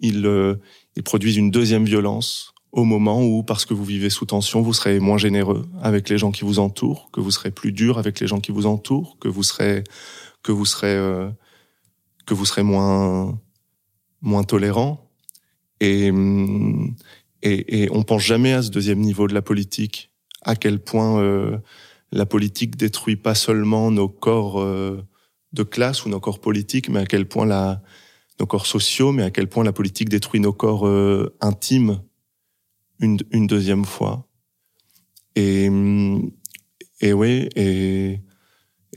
ils, euh, ils produisent une deuxième violence au moment où, parce que vous vivez sous tension, vous serez moins généreux avec les gens qui vous entourent, que vous serez plus dur avec les gens qui vous entourent, que vous serez que vous serez euh, que vous serez moins moins tolérant. Et, et, et on pense jamais à ce deuxième niveau de la politique à quel point euh, la politique détruit pas seulement nos corps euh, de classe ou nos corps politiques, mais à quel point la, nos corps sociaux, mais à quel point la politique détruit nos corps euh, intimes une, deuxième fois. Et, et oui, et,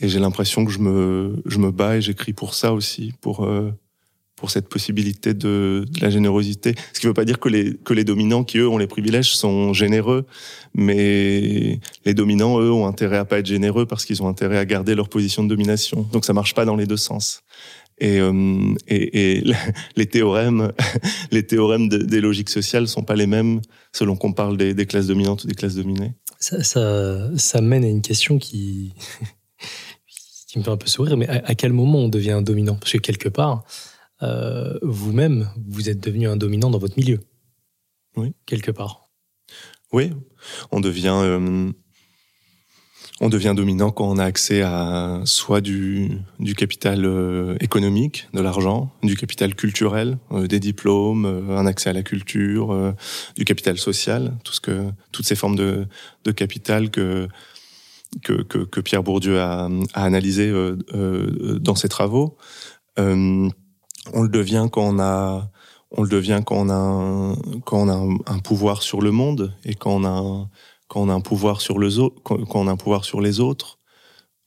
et j'ai l'impression que je me, je me bats et j'écris pour ça aussi, pour pour cette possibilité de, de, la générosité. Ce qui ne veut pas dire que les, que les dominants qui, eux, ont les privilèges sont généreux, mais les dominants, eux, ont intérêt à pas être généreux parce qu'ils ont intérêt à garder leur position de domination. Donc ça marche pas dans les deux sens. Et, euh, et, et les théorèmes, les théorèmes de, des logiques sociales sont pas les mêmes selon qu'on parle des, des, classes dominantes ou des classes dominées. Ça, ça, ça mène à une question qui, qui me fait un peu sourire, mais à, à quel moment on devient un dominant? Parce que quelque part, euh, vous-même, vous êtes devenu un dominant dans votre milieu. Oui. Quelque part. Oui, on devient. Euh, on devient dominant quand on a accès à soit du, du capital euh, économique, de l'argent, du capital culturel, euh, des diplômes, euh, un accès à la culture, du capital social, tout ce que, toutes ces formes de, de capital que, que, que, que Pierre Bourdieu a, a analysé dans ses travaux. on le devient quand on a on le devient quand on a un, quand on a un, un pouvoir sur le monde et quand on a un, quand on a un pouvoir sur, les autres.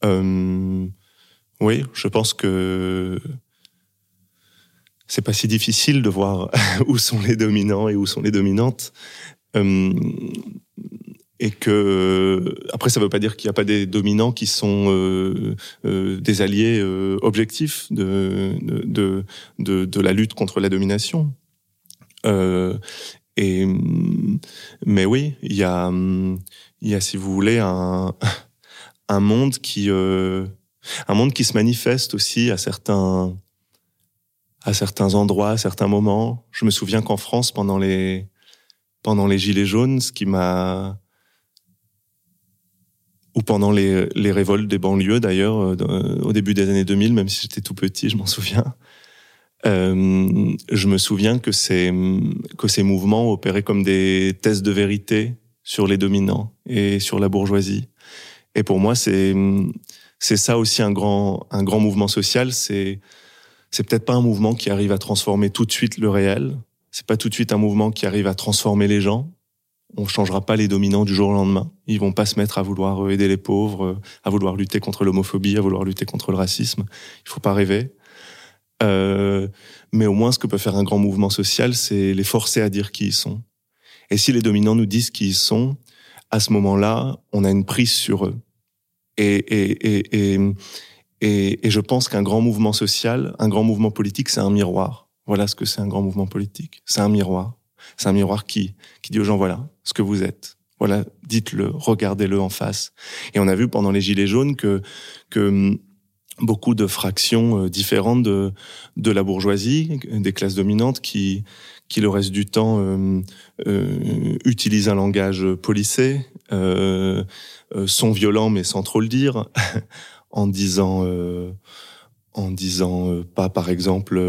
Euh, oui, je pense que c'est pas si difficile de voir où sont les dominants et où sont les dominantes. Euh, et que après, ça veut pas dire qu'il n'y a pas des dominants qui sont euh, des alliés objectifs de, de de, la lutte contre la domination. Euh, et mais oui, il y a, il y a, si vous voulez, un, un monde qui, euh, un monde qui se manifeste aussi à certains, à certains endroits, à certains moments. Je me souviens qu'en France, pendant les, pendant les gilets jaunes, ce qui m'a, ou pendant les, les révoltes des banlieues d'ailleurs, euh, au début des années 2000, même si j'étais tout petit, je m'en souviens. Euh, je me souviens que ces, que ces mouvements opéraient comme des tests de vérité sur les dominants et sur la bourgeoisie. Et pour moi, c'est ça aussi un grand un grand mouvement social. C'est c'est peut-être pas un mouvement qui arrive à transformer tout de suite le réel. C'est pas tout de suite un mouvement qui arrive à transformer les gens. On changera pas les dominants du jour au lendemain. Ils vont pas se mettre à vouloir aider les pauvres, à vouloir lutter contre l'homophobie, à vouloir lutter contre le racisme. Il faut pas rêver. Euh, mais au moins, ce que peut faire un grand mouvement social, c'est les forcer à dire qui ils sont. Et si les dominants nous disent qui ils sont, à ce moment-là, on a une prise sur eux. Et, et, et, et, et, je pense qu'un grand mouvement social, un grand mouvement politique, c'est un miroir. Voilà ce que c'est un grand mouvement politique. C'est un miroir. C'est un miroir qui, qui dit aux gens, voilà ce que vous êtes. Voilà, dites-le, regardez-le en face. Et on a vu pendant les Gilets jaunes que, que beaucoup de fractions euh, différentes de, de la bourgeoisie, des classes dominantes qui, qui le reste du temps euh, euh, utilisent un langage policé, euh, sont violents mais sans trop le dire, en disant en disant pas par exemple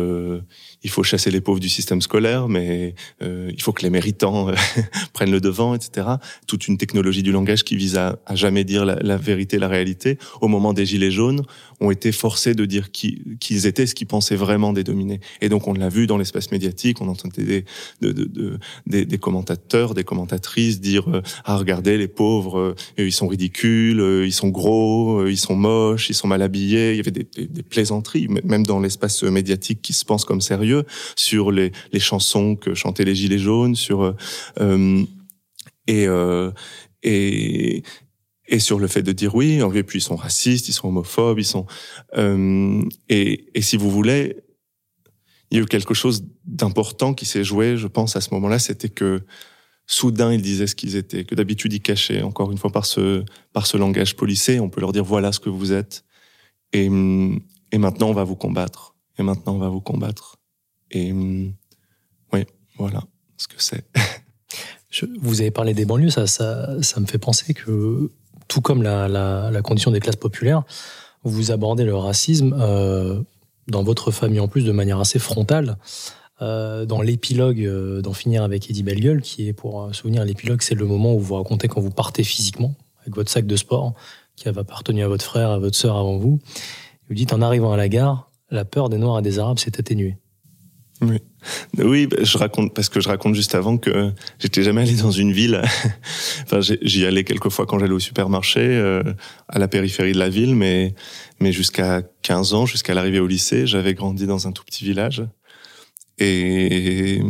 il faut chasser les pauvres du système scolaire, mais euh, il faut que les méritants euh, prennent le devant, etc. Toute une technologie du langage qui vise à, à jamais dire la, la, vérité, la réalité. Au moment des Gilets jaunes, ont été forcés de dire qui, qui ils étaient, ce qu'ils pensaient vraiment des dominés. Et donc on l'a vu dans l'espace médiatique, on entendait des, de, de, de, des, des, commentateurs, des commentatrices dire euh, ah regardez les pauvres, euh, ils sont ridicules, ils sont gros, ils sont moches, ils sont mal habillés. Il y avait des, des plaisanteries, même dans l'espace médiatique qui se pense comme sérieux sur les, les chansons que chantaient les Gilets jaunes, sur euh, euh, et, euh, et et sur le fait de dire oui, et puis ils sont racistes, ils sont homophobes, ils sont et, et si vous voulez, il y a eu quelque chose d'important qui s'est joué, je pense à ce moment-là, c'était que soudain ils disaient ce qu'ils étaient, que d'habitude ils cachaient. Encore une fois par ce par ce langage policé, on peut leur dire voilà ce que vous êtes, et et maintenant on va vous combattre, et maintenant on va vous combattre. Et hum, oui, voilà ce que c'est. vous avez parlé des banlieues, ça, ça, ça, me fait penser que, tout comme la, la, la, condition des classes populaires, vous abordez le racisme euh, dans votre famille en plus de manière assez frontale. Euh, dans l'épilogue euh, d'en finir avec Eddie Bellegueule, qui est pour euh, souvenir l'épilogue, c'est le moment où vous racontez quand vous partez physiquement avec votre sac de sport qui avait appartenu à votre frère, à votre sœur avant vous. Vous dites en arrivant à la gare, la peur des Noirs et des Arabes s'est atténuée. Oui. Oui, bah, je raconte parce que je raconte juste avant que j'étais jamais allé dans une ville. enfin, j'y allais quelques fois quand j'allais au supermarché euh, à la périphérie de la ville, mais mais jusqu'à 15 ans, jusqu'à l'arrivée au lycée, j'avais grandi dans un tout petit village et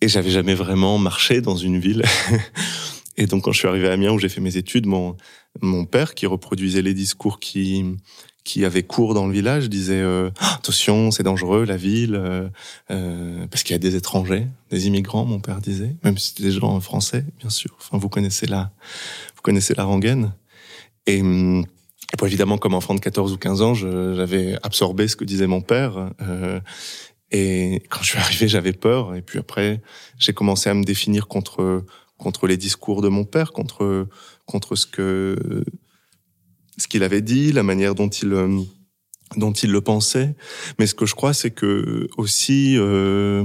et j'avais jamais vraiment marché dans une ville. et donc quand je suis arrivé à Amiens où j'ai fait mes études, mon mon père qui reproduisait les discours qui qui avait cours dans le village disait euh, ah, attention, c'est dangereux la ville euh, euh, parce qu'il y a des étrangers, des immigrants. Mon père disait, même si c'était des gens français, bien sûr. Enfin, vous connaissez la, vous connaissez la rengaine. Et, et puis évidemment, comme enfant de 14 ou 15 ans, j'avais absorbé ce que disait mon père. Euh, et quand je suis arrivé, j'avais peur. Et puis après, j'ai commencé à me définir contre contre les discours de mon père, contre contre ce que ce qu'il avait dit, la manière dont il dont il le pensait. Mais ce que je crois, c'est que aussi euh,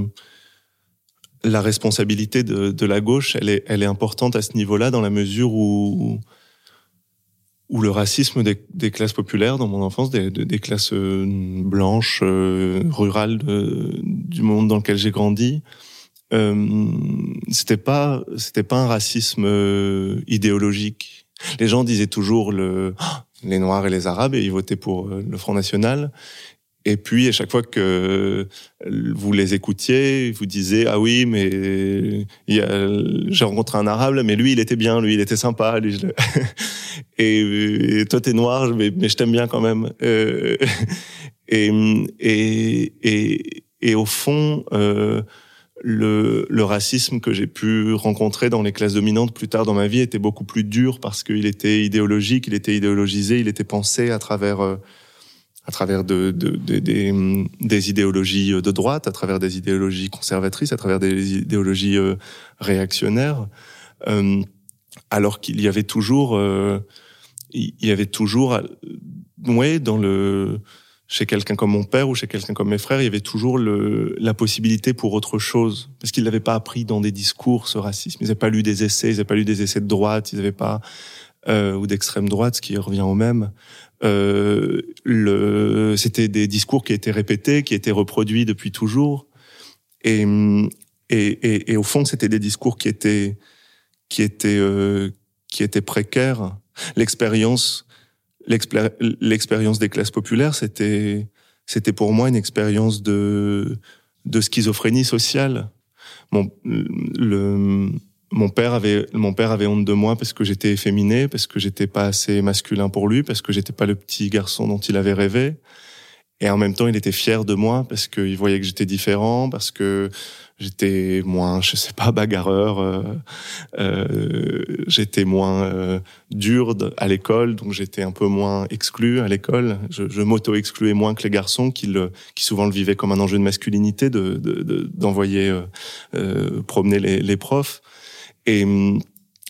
la responsabilité de, de, la gauche, elle est, elle est importante à ce niveau-là, dans la mesure où où le racisme des, classes populaires dans mon enfance, des, classes euh, blanches, euh, rurales du monde dans lequel j'ai grandi, euh, c'était pas c'était pas un racisme euh, idéologique. Les gens disaient toujours le les Noirs et les Arabes et ils votaient pour euh, le Front National. Et puis, à chaque fois que vous les écoutiez, vous disiez ah oui, mais j'ai rencontré un Arabe, mais lui, il était bien, lui, il était sympa. Lui, je et, et, toi, t'es noir, mais, je t'aime bien quand même. Euh, et, et, et, et, au fond, euh, le, le, racisme que j'ai pu rencontrer dans les classes dominantes plus tard dans ma vie était beaucoup plus dur parce qu'il était idéologique, il était idéologisé, il était pensé à travers euh, à travers de, de, de, des, des, idéologies de droite, à travers des idéologies conservatrices, à travers des idéologies euh, réactionnaires, euh, alors qu'il y avait toujours, il y avait toujours, ouais, dans le chez quelqu'un comme mon père ou chez quelqu'un comme mes frères, il y avait toujours le, la possibilité pour autre chose, parce qu'ils l'avaient pas appris dans des discours ce racisme. Ils n'avaient pas lu des essais, ils n'avaient pas lu des essais de droite, ils n'avaient pas euh, ou d'extrême droite, ce qui revient au même. Euh, le, c'était des discours qui étaient répétés, qui étaient reproduits depuis toujours, et et, et, et au fond, c'était des discours qui étaient qui étaient euh, qui étaient précaires. L'expérience l'expérience des classes populaires, c'était c'était pour moi une expérience de de schizophrénie sociale. Mon le mon père avait mon père avait honte de moi parce que j'étais efféminé, parce que j'étais pas assez masculin pour lui, parce que j'étais pas le petit garçon dont il avait rêvé. Et en même temps, il était fier de moi parce qu'il voyait que j'étais différent, parce que j'étais moins, je sais pas, bagarreur, euh, euh, j'étais moins euh, dur à l'école, donc j'étais un peu moins exclu à l'école. Je, je m'auto-excluais moins que les garçons qui, le, qui souvent le vivaient comme un enjeu de masculinité, de, d'envoyer de, euh, promener les, les profs. Et,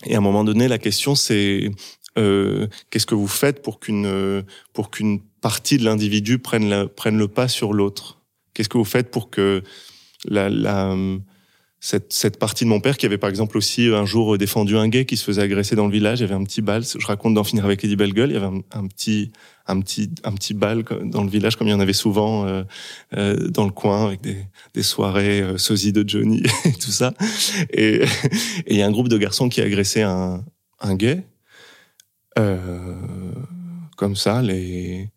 et à un moment donné, la question c'est qu'est-ce que vous faites pour qu'une pour qu'une partie de l'individu prenne, la, prenne le pas sur l'autre Qu'est-ce que vous faites pour que la, la cette, cette, partie de mon père qui avait par exemple aussi un jour défendu un gay qui se faisait agresser dans le village. Il y avait un petit bal. Je raconte d'en finir avec Eddie Bellegueule. Il y avait un, petit, un petit, un petit bal dans le village comme il y en avait souvent euh, euh, dans le coin avec des, des soirées euh, de Johnny et tout ça. Et, il y a un groupe de garçons qui a agressé un, un gay. Euh, comme ça, les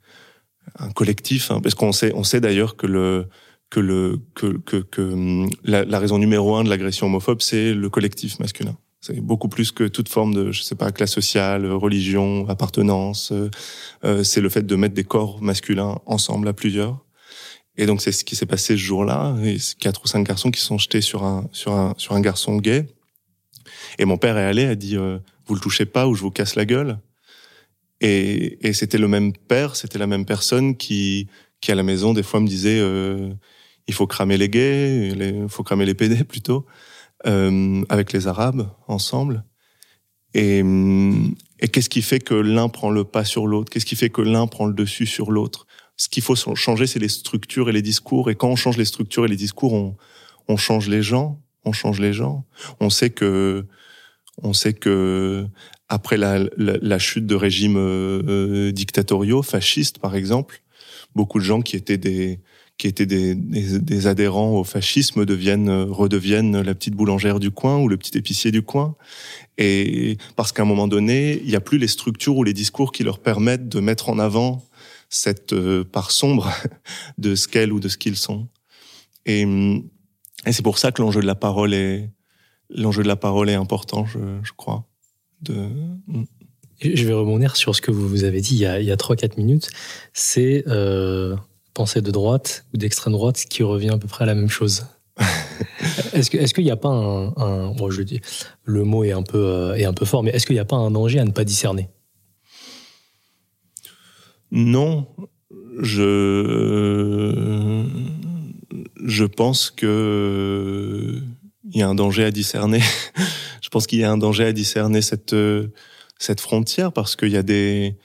un collectif, hein, parce qu'on sait, on sait d'ailleurs que le que le que que, que la, la, raison numéro un de l'agression homophobe, c'est le collectif masculin. C'est beaucoup plus que toute forme de, je sais pas, classe sociale, religion, appartenance. Euh, euh c'est le fait de mettre des corps masculins ensemble à plusieurs. Et donc c'est ce qui s'est passé ce jour-là. Quatre ou cinq garçons qui sont jetés sur un sur un sur un garçon gay. Et mon père est allé, a dit euh, vous le touchez pas ou je vous casse la gueule? Et, et c'était le même père, c'était la même personne qui, qui à la maison des fois me disait euh, il faut cramer les gays, il faut cramer les PD plutôt, euh, avec les Arabes ensemble. Et, et qu'est-ce qui fait que l'un prend le pas sur l'autre? Qu'est-ce qui fait que l'un prend le dessus sur l'autre? Ce qu'il faut changer, c'est les structures et les discours. Et quand on change les structures et les discours, on, on change les gens. On change les gens. On sait que, on sait que après la, la, la chute de régimes euh, euh, dictatoriaux, fascistes par exemple, beaucoup de gens qui étaient des qui étaient des, des, des, adhérents au fascisme deviennent redeviennent la petite boulangère du coin ou le petit épicier du coin. Et parce qu'à un moment donné il n'y a plus les structures ou les discours qui leur permettent de mettre en avant cette euh, part sombre de ce qu'elles ou de ce qu'ils sont. Et, et c'est pour ça que l'enjeu de la parole est l'enjeu de la parole est important je, je crois de... Je vais rebondir sur ce que vous avez dit il y a, il y a 3-4 minutes. C'est euh, pensée de droite ou d'extrême droite qui revient à peu près à la même chose. est-ce qu'il est n'y a pas un, un bon, je dis, le mot est un peu euh, est un peu fort, mais est-ce qu'il n'y a pas un danger à ne pas discerner? Non, je je pense que il y a un danger à discerner. je pense qu'il y a un danger à discerner cette cette frontière parce qu'il y a des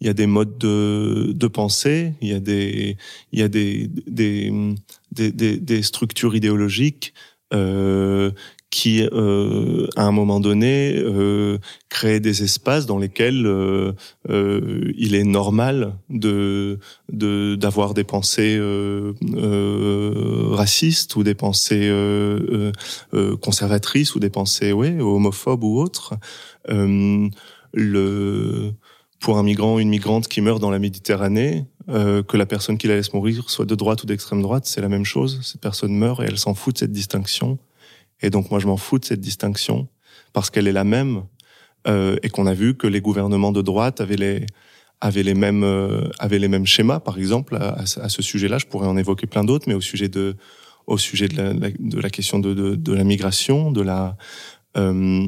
il y a des modes de, de pensée, il y a des il y a des des des, des, des structures idéologiques euh, qui, euh, à un moment donné, euh, crée des espaces dans lesquels euh, euh il est normal de d'avoir des pensées euh, euh, racistes ou des pensées conservatrices ou des pensées ouais homophobes ou autres. le pour un migrant ou une migrante qui meurt dans la Méditerranée, que la personne qui la laisse mourir soit de droite ou d'extrême droite, c'est la même chose. Cette personne meurt et elle s'en fout de cette distinction. Et donc moi je m'en fous de cette distinction parce qu'elle est la même euh, et qu'on a vu que les gouvernements de droite avaient les avaient les mêmes euh, avaient les mêmes schémas par exemple à, ce sujet-là. Je pourrais en évoquer plein d'autres, mais au sujet de au sujet de la, question de, de, de, la migration, de la euh,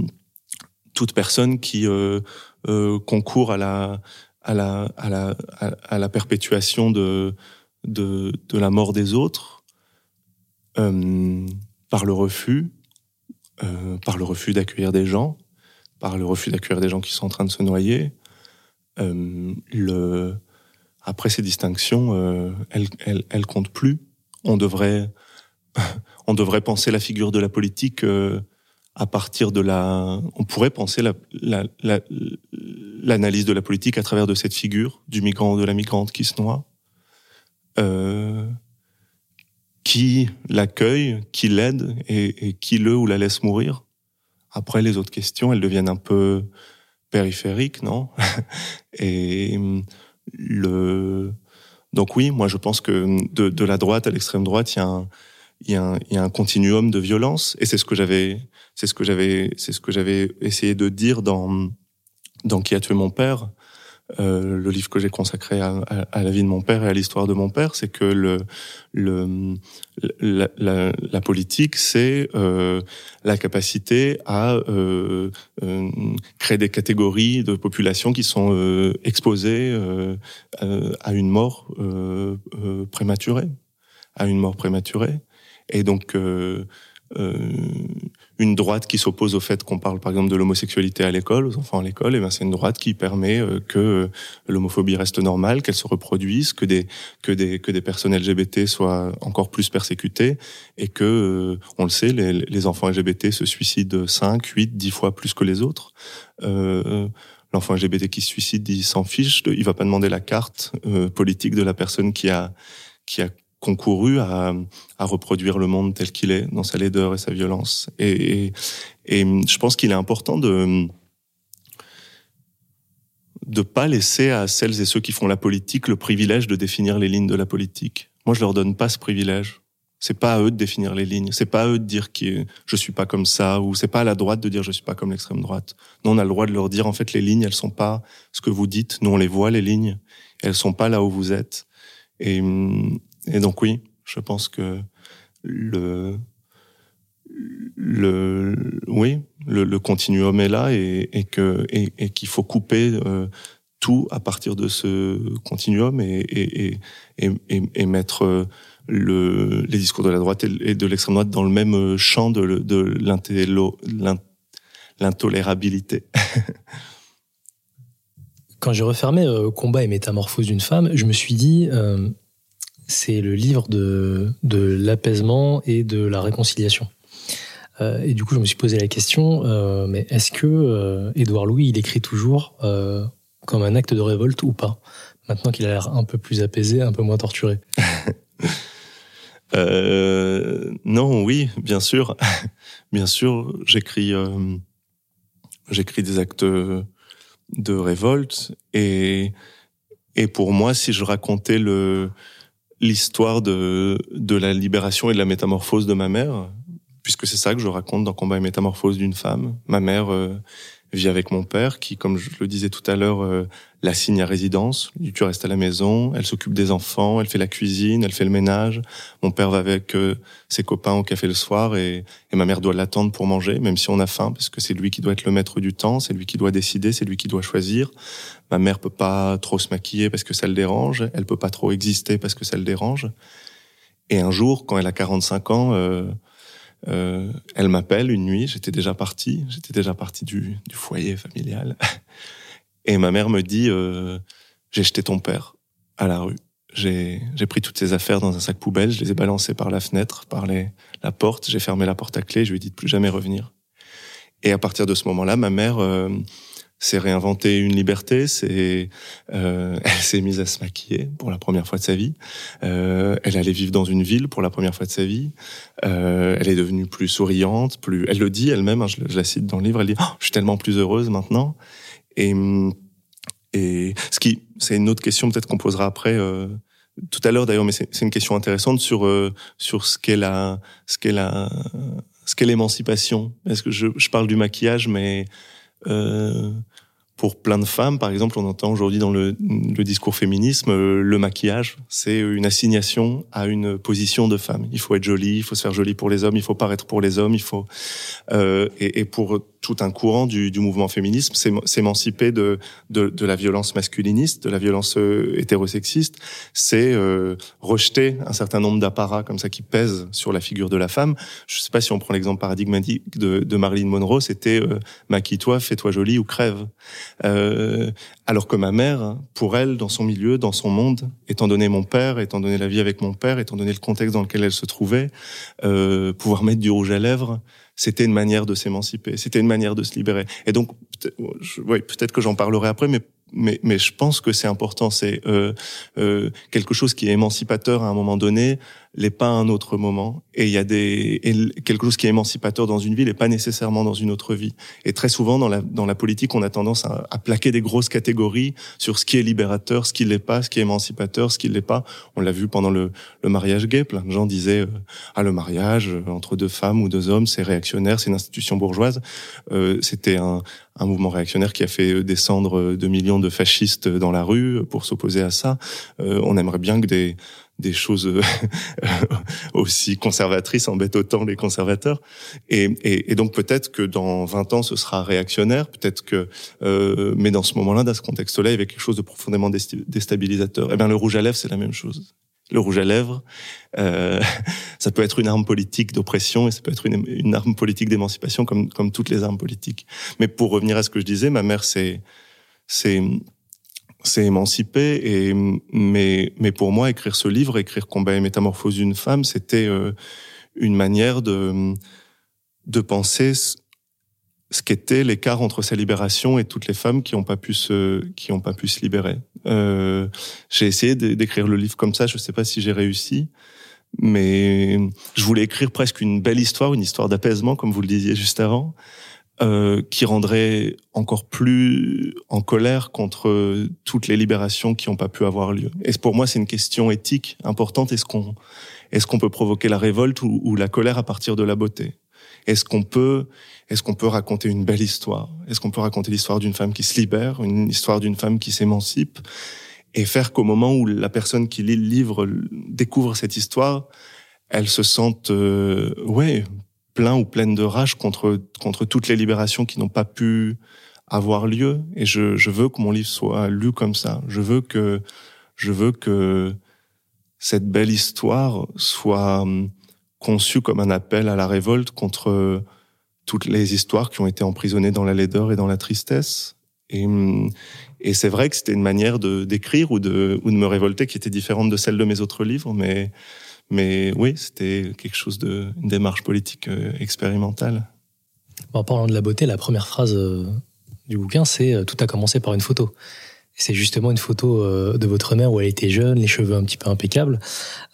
toute personne qui euh, euh, concourt à la à la à la à, la perpétuation de de de la mort des autres par le refus euh, par le refus d'accueillir des gens, par le refus d'accueillir des gens qui sont en train de se noyer. Euh, le... Après ces distinctions, euh, elles, elles, elles, comptent plus. On devrait, on devrait penser la figure de la politique euh, à partir de la. On pourrait penser l'analyse la, la, de la politique à travers de cette figure du migrant ou de la migrante qui se noie. Euh, qui l'accueille, qui l'aide et, qui le ou la laisse mourir. Après, les autres questions, elles deviennent un peu périphériques, non Et le donc oui, moi je pense que de, la droite à l'extrême droite, il y y, il y a un continuum de violence et c'est ce que j'avais c'est ce que j'avais c'est ce que j'avais essayé de dire dans dans qui a tué mon père euh, le livre que j'ai consacré à, à, la vie de mon père et à l'histoire de mon père, c'est que le, le la, la, politique, c'est euh, la capacité à euh, euh, créer des catégories de population qui sont euh, exposées euh, à une mort prématurée, à une mort prématurée, et donc une droite qui s'oppose au fait qu'on parle par exemple de l'homosexualité à l'école, aux enfants à l'école, et ben c'est une droite qui permet euh, que euh, l'homophobie reste normale, qu'elle se reproduise, que des que des que des personnes LGBT soient encore plus persécutées et que euh, on le sait, les, les, enfants LGBT se suicident 5, 8, 10 fois plus que les autres. Euh, L'enfant LGBT qui se suicide, il s'en fiche, il va pas demander la carte politique de la personne qui a qui a concouru à, à, reproduire le monde tel qu'il est, dans sa laideur et sa violence. Et, et, je pense qu'il est important de de pas laisser à celles et ceux qui font la politique le privilège de définir les lignes de la politique. Moi, je leur donne pas ce privilège. C'est pas à eux de définir les lignes. C'est pas à eux de dire que je suis pas comme ça ou c'est pas à la droite de dire je suis pas comme l'extrême droite. Nous, on a le droit de leur dire en fait les lignes, elles sont pas ce que vous dites. Nous, on les voit les lignes. Elles sont pas là où vous êtes. Et, et donc oui, je pense que le oui le, continuum est là et, qu'il faut couper euh, tout à partir de ce continuum et et, et, et mettre euh, le, les discours de la droite et de l'extrême droite dans le même champ de, l'intolérabilité. Quand j'ai refermé euh, Combat et métamorphose d'une femme, je me suis dit, c'est le livre de, de l'apaisement et de la réconciliation. Euh, et du coup, je me suis posé la question, euh, mais est-ce que euh, Édouard Louis, il écrit toujours euh, comme un acte de révolte ou pas Maintenant qu'il a l'air un peu plus apaisé, un peu moins torturé? Euh, non, oui, bien sûr, bien sûr, j'écris, j'écris des actes de révolte et et pour moi, si je racontais le l'histoire de, de la libération et de la métamorphose de ma mère, puisque c'est ça que je raconte dans Combat et métamorphose d'une femme. Ma mère euh, vit avec mon père, qui, comme je le disais tout à l'heure, euh, la signe à résidence. Tu restes à la maison, elle s'occupe des enfants, elle fait la cuisine, elle fait le ménage. Mon père va avec euh, ses copains au café le soir et, et ma mère doit l'attendre pour manger, même si on a faim, parce que c'est lui qui doit être le maître du temps, c'est lui qui doit décider, c'est lui qui doit choisir. Ma mère peut pas trop se maquiller parce que ça le dérange, elle peut pas trop exister parce que ça le dérange. Et un jour, quand elle a 45 ans, euh, elle m'appelle une nuit, j'étais déjà parti, j'étais déjà parti du, du, foyer familial. Et ma mère me dit, j'ai jeté ton père à la rue. J'ai pris toutes ses affaires dans un sac poubelle, je les ai balancées par la fenêtre, par les, la porte, j'ai fermé la porte à clé, je lui ai dit de plus jamais revenir. Et à partir de ce moment-là, ma mère euh, s'est réinventée une liberté, c'est euh, elle s'est mise à se maquiller pour la première fois de sa vie. Euh, elle allait vivre dans une ville pour la première fois de sa vie. Euh, elle est devenue plus souriante, plus. Elle le dit elle-même, hein, je, la cite dans le livre. Elle dit oh, "Je suis tellement plus heureuse maintenant." Et et ce qui, c'est une autre question peut-être qu'on posera après euh, tout à l'heure d'ailleurs, mais c'est une question intéressante sur euh, sur ce qu'est la ce qu'est la ce qu'est l'émancipation. Est-ce que je, je, parle du maquillage, mais pour plein de femmes, par exemple, on entend aujourd'hui dans le, le, discours féminisme, euh, le maquillage, c'est une assignation à une position de femme. Il faut être jolie, il faut se faire jolie pour les hommes, il faut paraître pour les hommes, il faut euh, et, et, pour tout un courant du, du mouvement féminisme, s'émanciper de, de, de la violence masculiniste, de la violence euh, hétérosexiste, c'est euh, rejeter un certain nombre d'apparats comme ça qui pèsent sur la figure de la femme. Je sais pas si on prend l'exemple paradigmatique de, de Marilyn Monroe, c'était euh, maquille-toi, fais-toi jolie ou crève. Euh, alors que ma mère, pour elle, dans son milieu, dans son monde, étant donné mon père, étant donné la vie avec mon père, étant donné le contexte dans lequel elle se trouvait, euh, pouvoir mettre du rouge à lèvres, c'était une manière de s'émanciper, c'était une manière de se libérer. Et donc, oui, peut-être que j'en parlerai après, mais mais, mais je pense que c'est important. C'est euh, euh, quelque chose qui est émancipateur à un moment donné, l'est pas un autre moment. Et il y a des et quelque chose qui est émancipateur dans une vie n'est pas nécessairement dans une autre vie. Et très souvent dans la dans la politique, on a tendance à, plaquer des grosses catégories sur ce qui est libérateur, ce qui l'est pas, ce qui est émancipateur, ce qui l'est pas. On l'a vu pendant le, le mariage gay. Plein de gens disaient euh, ah le mariage euh, entre deux femmes ou deux hommes, c'est réactionnaire, c'est une institution bourgeoise. Euh, C'était un, un mouvement réactionnaire qui a fait descendre deux millions de fascistes dans la rue pour s'opposer à ça. Euh, on aimerait bien que des des choses euh, aussi conservatrices embêtent autant les conservateurs. Et, et, et donc peut-être que dans 20 ans, ce sera réactionnaire, peut-être que... Euh, mais dans ce moment-là, dans ce contexte-là, il y avait quelque chose de profondément déstabilisateur. Eh bien, le rouge à lèvres, c'est la même chose. Le rouge à lèvres, euh, ça peut être une arme politique d'oppression et ça peut être une, une arme politique d'émancipation comme, comme toutes les armes politiques. Mais pour revenir à ce que je disais, ma mère, c'est c'est s'est émancipé et mais mais pour moi écrire ce livre écrire combat et métamorphose d'une femme c'était euh, une manière de de penser ce qu'était l'écart entre sa libération et toutes les femmes qui n'ont pas pu se qui ont pas pu se libérer. Euh, j'ai essayé d'écrire le livre comme ça je sais pas si j'ai réussi mais je voulais écrire presque une belle histoire une histoire d'apaisement comme vous le disiez juste avant euh, qui rendrait encore plus en colère contre toutes les libérations qui n'ont pas pu avoir lieu. Et pour moi, c'est une question éthique importante. Est-ce qu'on est-ce qu'on peut provoquer la révolte ou, la colère à partir de la beauté? Est-ce qu'on peut est-ce qu'on peut raconter une belle histoire? Est-ce qu'on peut raconter l'histoire d'une femme qui se libère, une histoire d'une femme qui s'émancipe, et faire qu'au moment où la personne qui lit le livre découvre cette histoire, elle se sente euh, ouais plein ou pleine de rage contre contre toutes les libérations qui n'ont pas pu avoir lieu. Et je, je veux que mon livre soit lu comme ça. Je veux que je veux que cette belle histoire soit hum, conçue comme un appel à la révolte contre toutes les histoires qui ont été emprisonnées dans la laideur et dans la tristesse. Et, hum, et c'est vrai que c'était une manière de d'écrire ou de ou de me révolter qui était différente de celle de mes autres livres, mais mais oui, c'était quelque chose de une démarche politique euh, expérimentale. En parlant de la beauté, la première phrase euh, du bouquin, c'est euh, tout a commencé par une photo. C'est justement une photo de votre mère où elle était jeune, les cheveux un petit peu impeccables.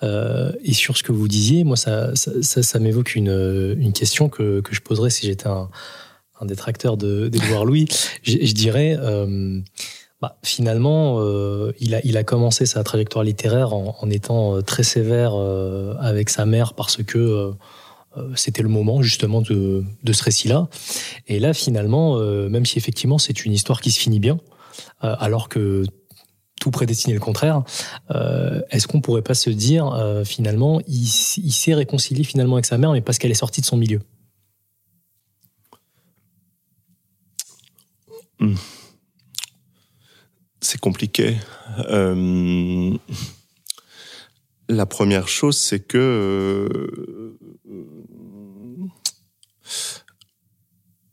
et sur ce que vous disiez, moi, ça, ça, m'évoque une, question que, que je poserais si j'étais un, détracteur d'Edouard Louis. Je dirais, bah, finalement, euh, il, a, commencé sa trajectoire littéraire en, étant euh, très sévère euh, avec sa mère parce que c'était le moment justement de, de ce récit-là. Et là, finalement, même si effectivement c'est une histoire qui se finit bien, alors que tout prédestinait le contraire, est-ce qu'on pourrait pas se dire finalement, il, il s'est réconcilié finalement avec sa mère, mais parce qu'elle est sortie de son milieu? Mmh c'est compliqué. Euh, la première chose, c'est que euh,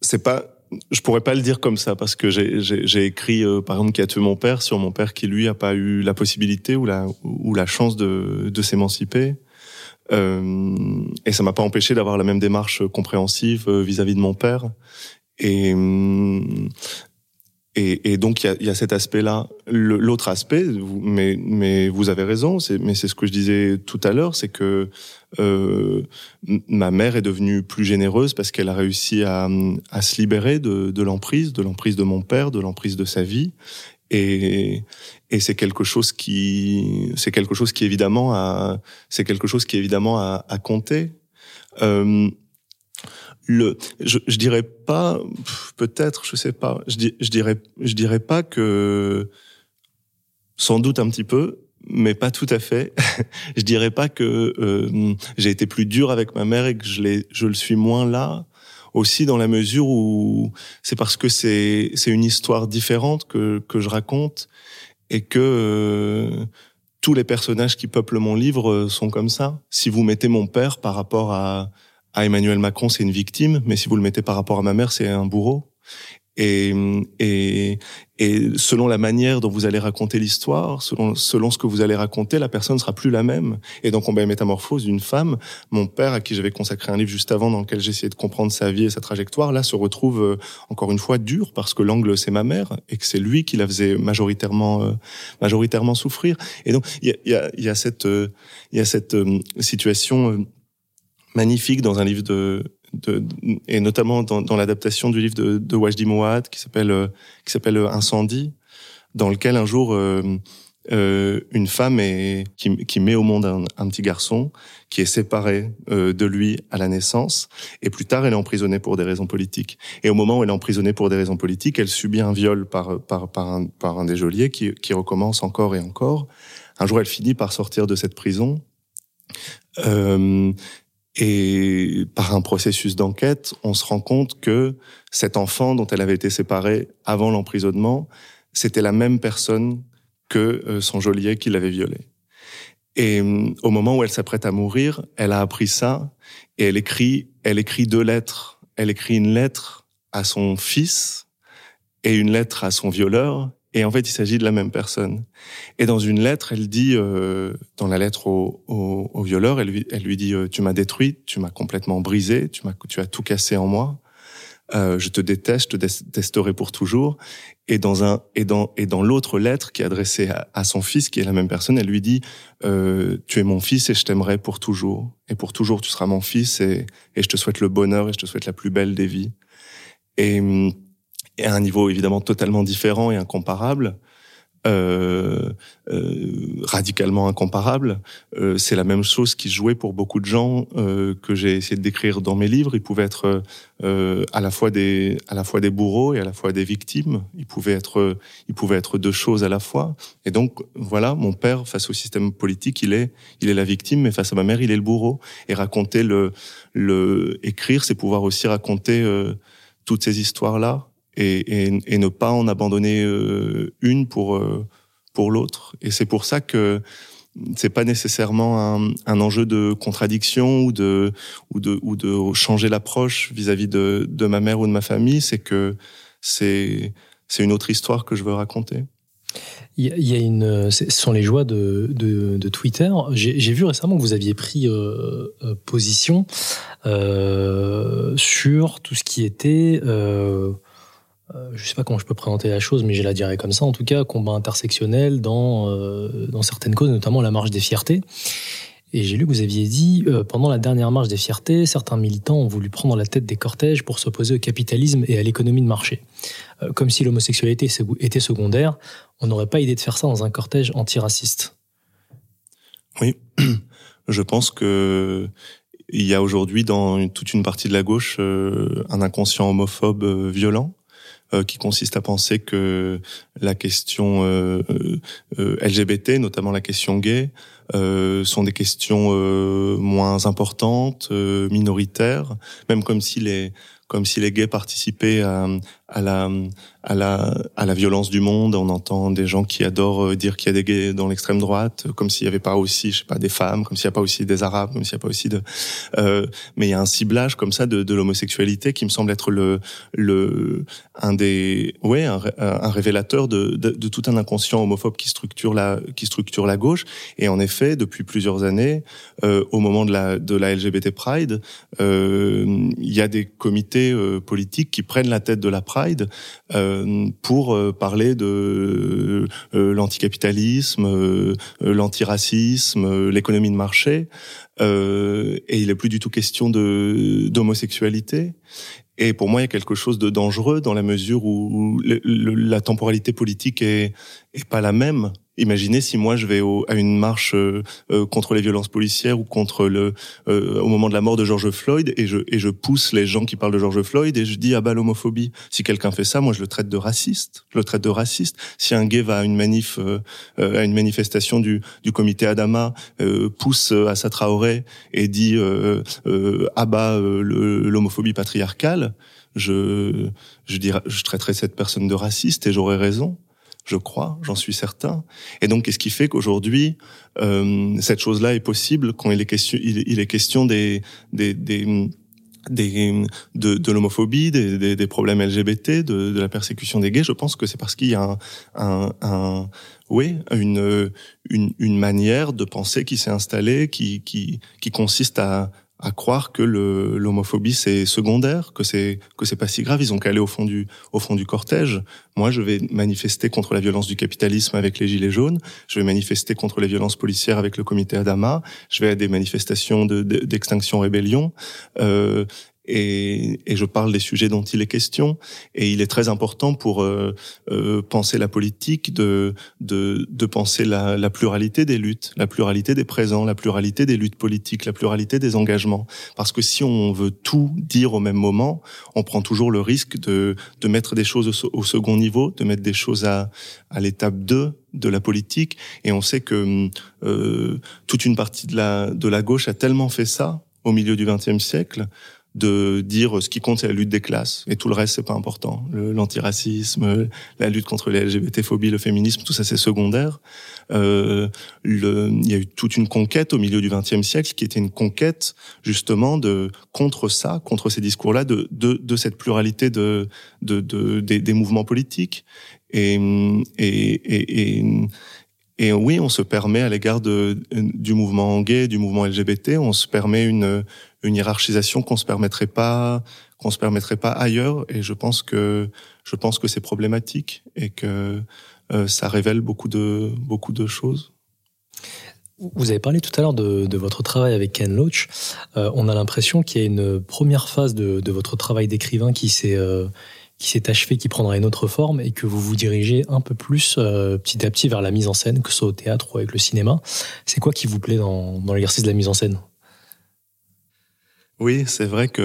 c'est pas je pourrais pas le dire comme ça parce que j'ai écrit euh, par exemple qui a tué mon père sur mon père qui lui a pas eu la possibilité ou la ou la chance de, de s'émanciper et ça m'a pas empêché d'avoir la même démarche compréhensive vis-à-vis -vis de mon père et et, et, donc il y a, y a, cet aspect-là. L'autre aspect, mais, mais vous avez raison, mais c'est ce que je disais tout à l'heure, c'est que euh, ma mère est devenue plus généreuse parce qu'elle a réussi à, à, se libérer de, l'emprise, de l'emprise de mon père, de l'emprise de sa vie, et, et c'est quelque chose qui, c'est quelque chose qui évidemment c'est quelque chose qui évidemment a, a compté. Euh, je, dirais pas, peut-être, je sais pas, je, dirais, je dirais pas que, sans doute un petit peu, mais pas tout à fait. je dirais pas que euh, j'ai été plus dur avec ma mère et que je, le suis moins là. Aussi dans la mesure où c'est parce que c'est une histoire différente que je raconte et que euh, tous les personnages qui peuplent mon livre sont comme ça. Si vous mettez mon père par rapport à à Emmanuel Macron, c'est une victime, mais si vous le mettez par rapport à ma mère, c'est un bourreau. Et, et, et selon la manière dont vous allez raconter l'histoire, selon, selon ce que vous allez raconter, la personne sera plus la même. Et donc, on va métamorphose d'une femme. Mon père, à qui j'avais consacré un livre juste avant, dans lequel j'essayais de comprendre sa vie et sa trajectoire, là, se retrouve euh, encore une fois dur parce que l'angle c'est ma mère et que c'est lui qui la faisait majoritairement, euh, majoritairement souffrir. Et donc, il y a, y, a, y a cette, euh, il y a cette situation magnifique dans un livre de, de et notamment dans, dans l'adaptation du livre de, de Wajdi Mouad qui s'appelle euh, qui s'appelle Incendie, dans lequel un jour euh, euh, une femme est, qui, qui, met au monde un, un, petit garçon qui est séparé euh, de lui à la naissance et plus tard elle est emprisonnée pour des raisons politiques. Et au moment où elle est emprisonnée pour des raisons politiques elle subit un viol par par par un, par un des geôliers qui, qui recommence encore et encore. Un jour elle finit par sortir de cette prison euh, et par un processus d'enquête, on se rend compte que cet enfant dont elle avait été séparée avant l'emprisonnement, c'était la même personne que euh, son geôlier qui l'avait violée. Et euh, au moment où elle s'apprête à mourir, elle a appris ça et elle écrit, elle écrit deux lettres. Elle écrit une lettre à son fils et une lettre à son violeur et en fait, il s'agit de la même personne. Et dans une lettre, elle dit, euh, dans la lettre au, au, au violeur, elle lui, elle lui dit, euh, tu m'as détruit, tu m'as complètement brisé, tu m'as, tu as tout cassé en moi. Euh, je te déteste, je te détesterai pour toujours. Et dans un et dans et dans l'autre lettre qui est adressée à, à, son fils, qui est la même personne, elle lui dit euh, Tu es mon fils et je t'aimerai pour toujours. Et pour toujours, tu seras mon fils et, et je te souhaite le bonheur et je te souhaite la plus belle des vies. Et hum, et à un niveau évidemment totalement différent et incomparable, euh, euh, radicalement incomparable. Euh, c'est la même chose qui jouait pour beaucoup de gens euh, que j'ai essayé de décrire dans mes livres. Ils pouvaient être euh, à la fois des à la fois des bourreaux et à la fois des victimes. Ils pouvaient être ils pouvaient être deux choses à la fois. Et donc voilà, mon père face au système politique, il est il est la victime, mais face à ma mère, il est le bourreau. Et raconter le le écrire, c'est pouvoir aussi raconter euh, toutes ces histoires là et, ne pas en abandonner euh, une pour euh, pour l'autre. Et c'est pour ça que c'est pas nécessairement un, un, enjeu de contradiction ou de ou de ou de changer l'approche vis-à-vis de, de ma mère ou de ma famille. C'est que c'est c'est une autre histoire que je veux raconter. Il y a une, ce sont les joies de, de, Twitter. J'ai vu récemment que vous aviez pris euh, position sur tout ce qui était je sais pas comment je peux présenter la chose, mais je la dirais comme ça, en tout cas, combat intersectionnel dans, euh, dans certaines causes, notamment la marche des fiertés. Et j'ai lu que vous aviez dit, euh, pendant la dernière marche des fiertés, certains militants ont voulu prendre la tête des cortèges pour s'opposer au capitalisme et à l'économie de marché. Euh, comme si l'homosexualité était secondaire, on n'aurait pas idée de faire ça dans un cortège antiraciste. Oui, je pense que il y a aujourd'hui dans toute une partie de la gauche euh, un inconscient homophobe violent euh, qui consiste à penser que la question euh, euh, LGBT, notamment la question gay, sont des questions moins importantes, minoritaires, même comme si les comme si les gays participaient à, à la à la, à la violence du monde. On entend des gens qui adorent euh, dire qu'il y a des gays dans l'extrême droite, comme s'il n'y avait pas aussi, je sais pas, des femmes, comme s'il n'y a pas aussi des arabes, comme s'il n'y a pas aussi de. Euh, mais il y a un ciblage comme ça de, de l'homosexualité qui me semble être le, le un des, ouais, un, un révélateur de, de, tout un inconscient homophobe qui structure la, qui structure la gauche. Et en effet, depuis plusieurs années, euh, au moment de la, de la LGBT Pride, euh, il y a des comités euh, politiques qui prennent la tête de la Pride. Euh, pour euh, parler de euh, l'anticapitalisme, l'antiracisme, l'économie de marché. et il n'est plus du tout question d'homosexualité. Et pour moi, il y a quelque chose de dangereux dans la mesure où la temporalité politique est, est pas la même. Imaginez si moi je vais à une marche euh, euh, contre les violences policières ou contre le euh, au moment de la mort de George Floyd et je et je pousse les gens qui parlent de George Floyd et je dis ah bah l'homophobie. Si quelqu'un fait ça, moi je le traite de raciste. Je le traite de raciste. Si un gay va à une manif à une manifestation du du comité Adama pousse Assa Traoré et dit ah bah l'homophobie patriarcale, je je dirais je traiterai cette personne de raciste et j'aurais raison je crois, j'en suis certain. Et donc, qu'est-ce qui fait qu'aujourd'hui, euh, cette chose-là est possible quand il est question, il, est question des, des, des des, de, de l'homophobie, des, des, des, problèmes LGBT, de, de, la persécution des gays, je pense que c'est parce qu'il y a un, un, un oui, une, une, une, manière de penser qui s'est installée, qui, qui, qui consiste à, à croire que l'homophobie c'est secondaire, que c'est que c'est pas si grave. Ils ont qu'à aller au fond du au fond du cortège. Moi, je vais manifester contre la violence du capitalisme avec les gilets jaunes. Je vais manifester contre les violences policières avec le comité Adama. Je vais à des manifestations d'extinction de, rébellion. Euh, et, et, je parle des sujets dont il est question. Et il est très important pour euh, euh, penser la politique de, de, de penser la, la, pluralité des luttes, la pluralité des présents, la pluralité des luttes politiques, la pluralité des engagements. Parce que si on veut tout dire au même moment, on prend toujours le risque de, de mettre des choses au, second niveau, de mettre des choses à, à l'étape 2 de la politique. Et on sait que euh, toute une partie de la, de la gauche a tellement fait ça au milieu du XXe siècle de dire ce qui compte c'est la lutte des classes et tout le reste c'est pas important. L'antiracisme la lutte contre les LGBT-phobies le féminisme tout ça c'est secondaire. Euh, il y a eu toute une conquête au milieu du XXe siècle qui était une conquête justement de contre ça contre ces discours là de de, de cette pluralité de, de, de des, des, mouvements politiques. Et et, et, et et oui, on se permet à l'égard du mouvement gay, du mouvement LGBT, on se permet une, une hiérarchisation qu'on se permettrait pas qu'on se permettrait pas ailleurs et je pense que je pense que c'est problématique et que euh, ça révèle beaucoup de beaucoup de choses. Vous avez parlé tout à l'heure de, de, votre travail avec Ken Loach. Euh, on a l'impression qu'il y a une première phase de, de votre travail d'écrivain qui s'est euh, qui s'est achevé, qui prendra une autre forme et que vous vous dirigez un peu plus euh, petit à petit vers la mise en scène, que ce soit au théâtre ou avec le cinéma. C'est quoi qui vous plaît dans, dans l'exercice de la mise en scène? Oui, c'est vrai que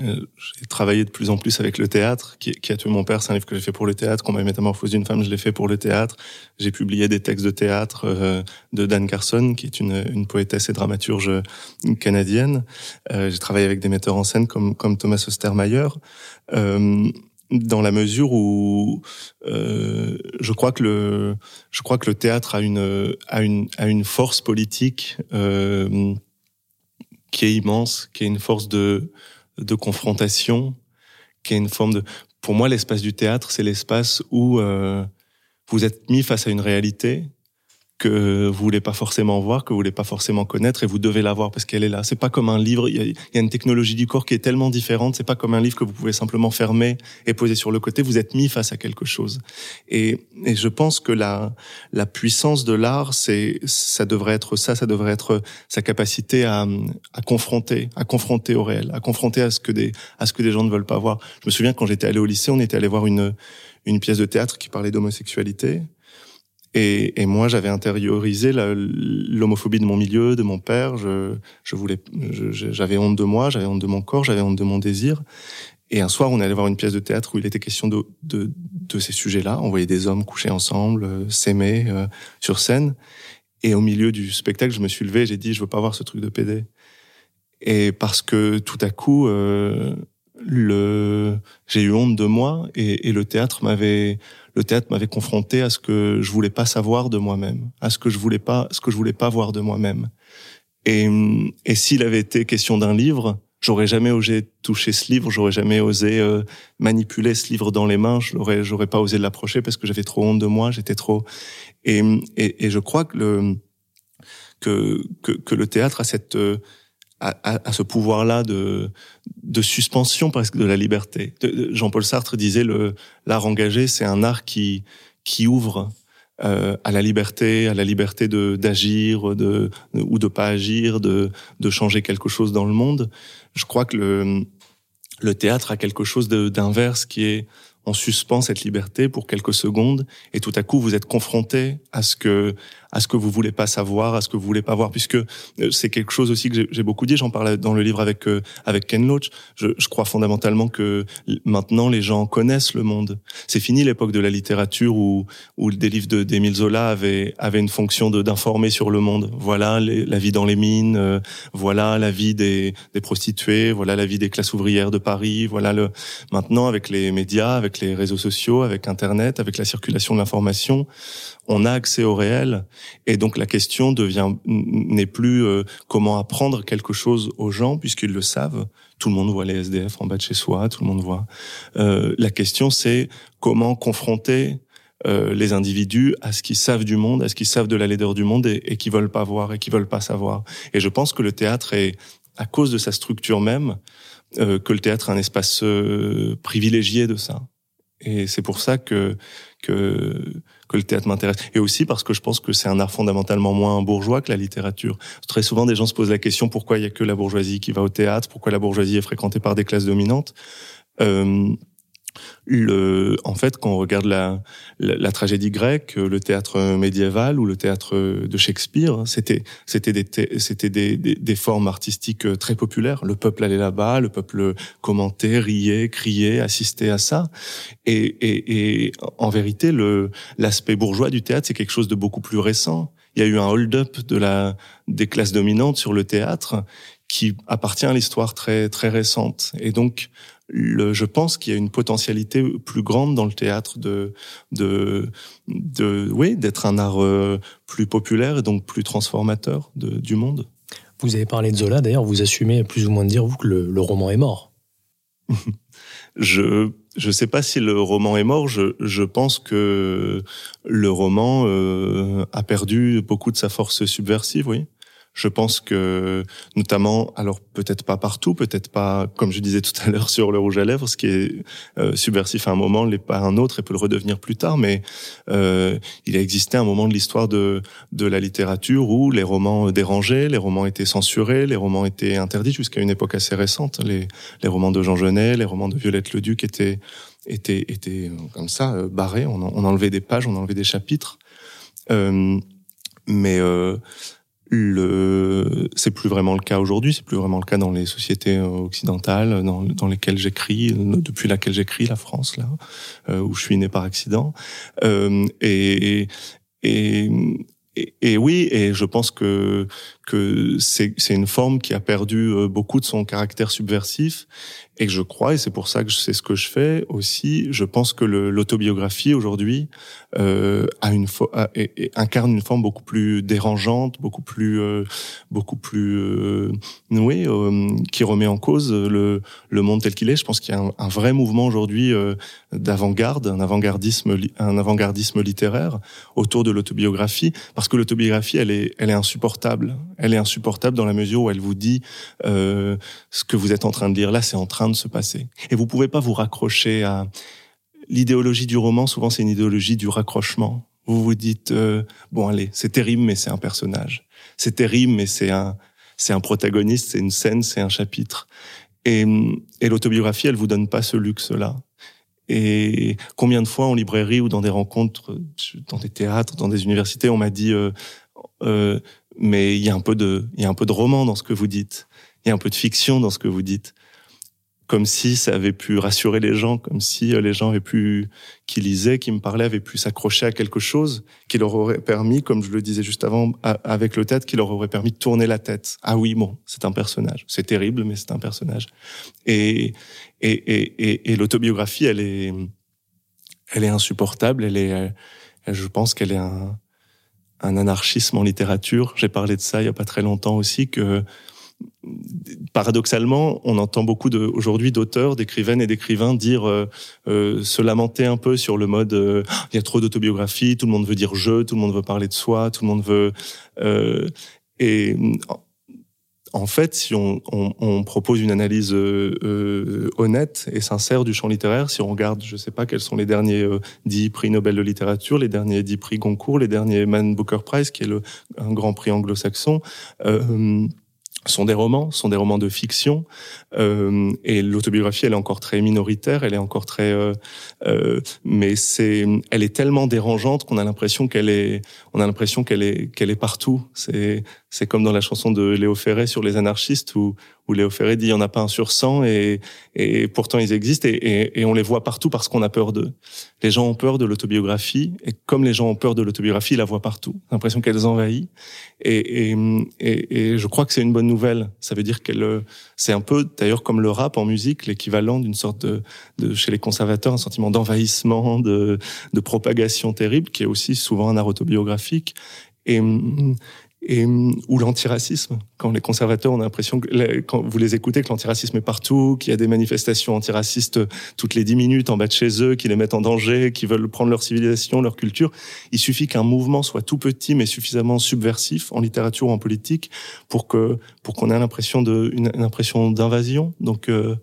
euh, j'ai travaillé de plus en plus avec le théâtre, qui, a tué mon père, c'est un livre que j'ai fait pour le théâtre. Combat et métamorphose d'une femme, je l'ai fait pour le théâtre. J'ai publié des textes de théâtre euh, de Dan Carson, qui est une, poétesse et dramaturge canadienne. Euh, j'ai travaillé avec des metteurs en scène comme, Thomas Ostermeyer. Euh, dans la mesure où je crois que le théâtre a une force politique qui est immense, qui est une force de, de confrontation, qui est une forme de... Pour moi, l'espace du théâtre, c'est l'espace où euh, vous êtes mis face à une réalité que vous voulez pas forcément voir, que vous voulez pas forcément connaître, et vous devez la voir parce qu'elle est là. C'est pas comme un livre. Il y, a, une technologie du corps qui est tellement différente. C'est pas comme un livre que vous pouvez simplement fermer et poser sur le côté. Vous êtes mis face à quelque chose. Et, et je pense que la la puissance de l'art, c'est ça devrait être ça. Ça devrait être sa capacité à, à confronter, à confronter au réel, à confronter à ce que des à ce que des gens ne veulent pas voir. Je me souviens quand j'étais allé au lycée, on était allé voir une une pièce de théâtre qui parlait d'homosexualité et, et moi, j'avais intériorisé l'homophobie de mon milieu, de mon père. Je, je voulais, j'avais honte de moi, j'avais honte de mon corps, j'avais honte de mon désir. Et un soir, on allait voir une pièce de théâtre où il était question de, de, de ces sujets-là. On voyait des hommes coucher ensemble, euh, s'aimer euh, sur scène. Et au milieu du spectacle, je me suis levé j'ai dit, je veux pas voir ce truc de PD. Et parce que tout à coup, euh, le, j'ai eu honte de moi et, et le théâtre m'avait, le théâtre m'avait confronté à ce que je voulais pas savoir de moi-même, à ce que je voulais pas, ce que je voulais pas voir de moi-même. Et, et s'il avait été question d'un livre, j'aurais jamais osé toucher ce livre, j'aurais jamais osé euh, manipuler ce livre dans les mains, j'aurais, j'aurais pas osé l'approcher parce que j'avais trop honte de moi, j'étais trop. Et, et, et, je crois que le que, que, que le théâtre a cette à, ce pouvoir-là de, de suspension presque de la liberté. Jean-Paul Sartre disait le l'art engagé, c'est un art qui qui ouvre euh, à la liberté, à la liberté de d'agir, de ou de pas agir, de de changer quelque chose dans le monde. Je crois que le le théâtre a quelque chose d'inverse qui est on suspend cette liberté pour quelques secondes et tout à coup vous êtes confronté à ce que à ce que vous voulez pas savoir, à ce que vous voulez pas voir, puisque euh, c'est quelque chose aussi que j'ai beaucoup dit. J'en parlais dans le livre avec euh, avec Ken Loach. Je, je, crois fondamentalement que maintenant les gens connaissent le monde. C'est fini l'époque de la littérature où où des livres de d'Émile Zola avaient avaient une fonction de d'informer sur le monde. Voilà la vie dans les mines, euh, voilà la vie des des prostituées, voilà la vie des classes ouvrières de Paris. Voilà le maintenant avec les médias, avec les réseaux sociaux, avec Internet, avec la circulation de l'information on a accès au réel et donc la question devient n'est plus euh, comment apprendre quelque chose aux gens puisqu'ils le savent. Tout le monde voit les SDF en bas de chez soi, tout le monde voit. Euh, la question c'est comment confronter euh, les individus à ce qu'ils savent du monde, à ce qu'ils savent de la laideur du monde et, et qui veulent pas voir et qui veulent pas savoir. Et je pense que le théâtre est à cause de sa structure même que le théâtre est un espace privilégié de ça. Et c'est pour ça que que que le théâtre m'intéresse. Et aussi parce que je pense que c'est un art fondamentalement moins bourgeois que la littérature. Très souvent, des gens se posent la question pourquoi il y a que la bourgeoisie qui va au théâtre, pourquoi la bourgeoisie est fréquentée par des classes dominantes? Euh, le, en fait, quand on regarde la, la, tragédie grecque, le théâtre médiéval ou le théâtre de Shakespeare, c'était c'était des c'était des, des, des, formes artistiques très populaires. Le peuple allait là-bas, le peuple commentait, riait, criait, assistait à ça. Et, et, et en vérité, le l'aspect bourgeois du théâtre, c'est quelque chose de beaucoup plus récent. Il y a eu un hold-up de la des classes dominantes sur le théâtre qui appartient à l'histoire très très récente. Et donc le, je pense qu'il y a une potentialité plus grande dans le théâtre de, de, de oui, d'être un art euh, plus populaire et donc plus transformateur de, du monde. Vous avez parlé de Zola, d'ailleurs, vous assumez plus ou moins de dire, vous, que le, le roman est mort. je je sais pas si le roman est mort. Je, je pense que le roman euh, a perdu beaucoup de sa force subversive, oui. Je pense que, notamment, alors peut-être pas partout, peut-être pas, comme je disais tout à l'heure sur le rouge à lèvres, ce qui est euh, subversif à un moment l'est pas à un autre et peut le redevenir plus tard. Mais euh, il a existé un moment de l'histoire de de la littérature où les romans dérangeaient, les romans étaient censurés, les romans étaient interdits jusqu'à une époque assez récente. Les les romans de Jean Genet, les romans de Violette le Duc étaient étaient étaient comme ça euh, barrés. On, on enlevait des pages, on enlevait des chapitres. Euh, mais euh, le c'est plus vraiment le cas aujourd'hui c'est plus vraiment le cas dans les sociétés euh, occidentales dans, lesquelles j'écris depuis laquelle j'écris la France là euh, où je suis né par accident. Euh, et, et et, oui, et je pense que que c'est c'est une forme qui a perdu euh, beaucoup de son caractère subversif. Et que je crois, et c'est pour ça que c'est ce que je fais aussi, je pense que l'autobiographie aujourd'hui euh, a une et, incarne une forme beaucoup plus dérangeante, beaucoup plus, euh, beaucoup plus, euh, oui, euh, qui remet en cause le, le monde tel qu'il est. Je pense qu'il y a un, un vrai mouvement aujourd'hui euh, d'avant-garde, un avant-gardisme, un avant-gardisme littéraire autour de l'autobiographie, parce que l'autobiographie, elle est, elle est insupportable. Elle est insupportable dans la mesure où elle vous dit euh, ce que vous êtes en train de lire là, c'est en train de se passer. Et vous pouvez pas vous raccrocher à l'idéologie du roman. Souvent, c'est une idéologie du raccrochement. Vous vous dites euh, bon, allez, c'est terrible, mais c'est un personnage. C'est terrible, mais c'est un c'est un protagoniste, c'est une scène, c'est un chapitre. Et, et l'autobiographie, elle vous donne pas ce luxe-là. Et combien de fois en librairie ou dans des rencontres, dans des théâtres, dans des universités, on m'a dit euh, euh, mais il y a un peu de il y a un peu de roman dans ce que vous dites, il y a un peu de fiction dans ce que vous dites comme si ça avait pu rassurer les gens, comme si euh, les gens avaient pu, qui lisaient, qui me parlaient, avaient pu s'accrocher à quelque chose qui leur aurait permis, comme je le disais juste avant, avec le tête, qui leur aurait permis de tourner la tête. Ah oui, bon, c'est un personnage. C'est terrible, mais c'est un personnage. Et, et, et, et, l'autobiographie, elle est, elle est insupportable. Elle est, je pense qu'elle est un, un anarchisme en littérature. J'ai parlé de ça il y a pas très longtemps aussi que paradoxalement, on entend beaucoup aujourd'hui d'auteurs, d'écrivaines et d'écrivains dire euh, euh, se lamenter un peu sur le mode euh, il y a trop d'autobiographie, tout le monde veut dire je, tout le monde veut parler de soi, tout le monde veut et en fait, si on, on, propose une analyse honnête et sincère du champ littéraire, si on regarde, je ne sais pas quels sont les derniers dix prix Nobel de littérature, les derniers dix prix Goncourt, les derniers Man Booker Prize, qui est le, un grand prix anglo-saxon, sont des romans, sont des romans de fiction, euh, et l'autobiographie, elle est encore très minoritaire, elle est encore très, euh, euh, mais c'est, elle est tellement dérangeante qu'on a l'impression qu'elle est, on a l'impression qu'elle est, qu'elle est partout. C'est, c'est comme dans la chanson de Léo Ferré sur les anarchistes où, où Léo Ferré dit il n'y en a pas un sur 100 et, et pourtant ils existent et, et, et on les voit partout parce qu'on a peur d'eux. Les gens ont peur de l'autobiographie et comme les gens ont peur de l'autobiographie, ils la voient partout. L'impression qu'elles envahit et, et, et, je crois que c'est une bonne nouvelle. Ça veut dire qu'elle, c'est un peu d'ailleurs comme le rap en musique, l'équivalent d'une sorte de, de, chez les conservateurs, un sentiment d'envahissement, de, de propagation terrible qui est aussi souvent un art autobiographique. Et, et ou l'antiracisme. Quand les conservateurs ont l'impression que quand vous les écoutez que l'antiracisme est partout, qu'il y a des manifestations antiracistes toutes les dix minutes en bas de chez eux, qui les mettent en danger, qui veulent prendre leur civilisation, leur culture, il suffit qu'un mouvement soit tout petit mais suffisamment subversif en littérature ou en politique pour que pour qu'on ait l'impression de une, impression d'invasion. Donc euh,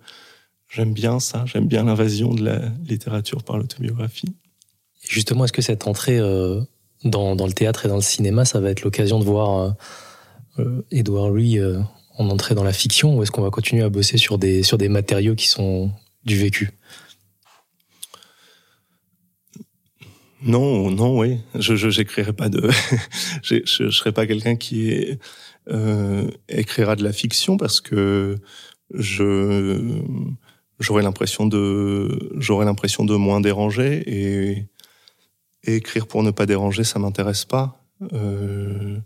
j'aime bien ça, j'aime bien l'invasion de la littérature par l'autobiographie. Justement, est-ce que cette entrée euh dans, dans, le théâtre et dans le cinéma, ça va être l'occasion de voir euh, Edouard Louis euh, en entrer dans la fiction ou est-ce qu'on va continuer à bosser sur des, sur des matériaux qui sont du vécu? Non, non, oui. Je j'écrirai pas de. je, je, serai pas quelqu'un qui euh, écrira de la fiction parce que je j'aurais l'impression de j'aurais l'impression de moins déranger et et écrire pour ne pas déranger, ça m'intéresse pas. Euh,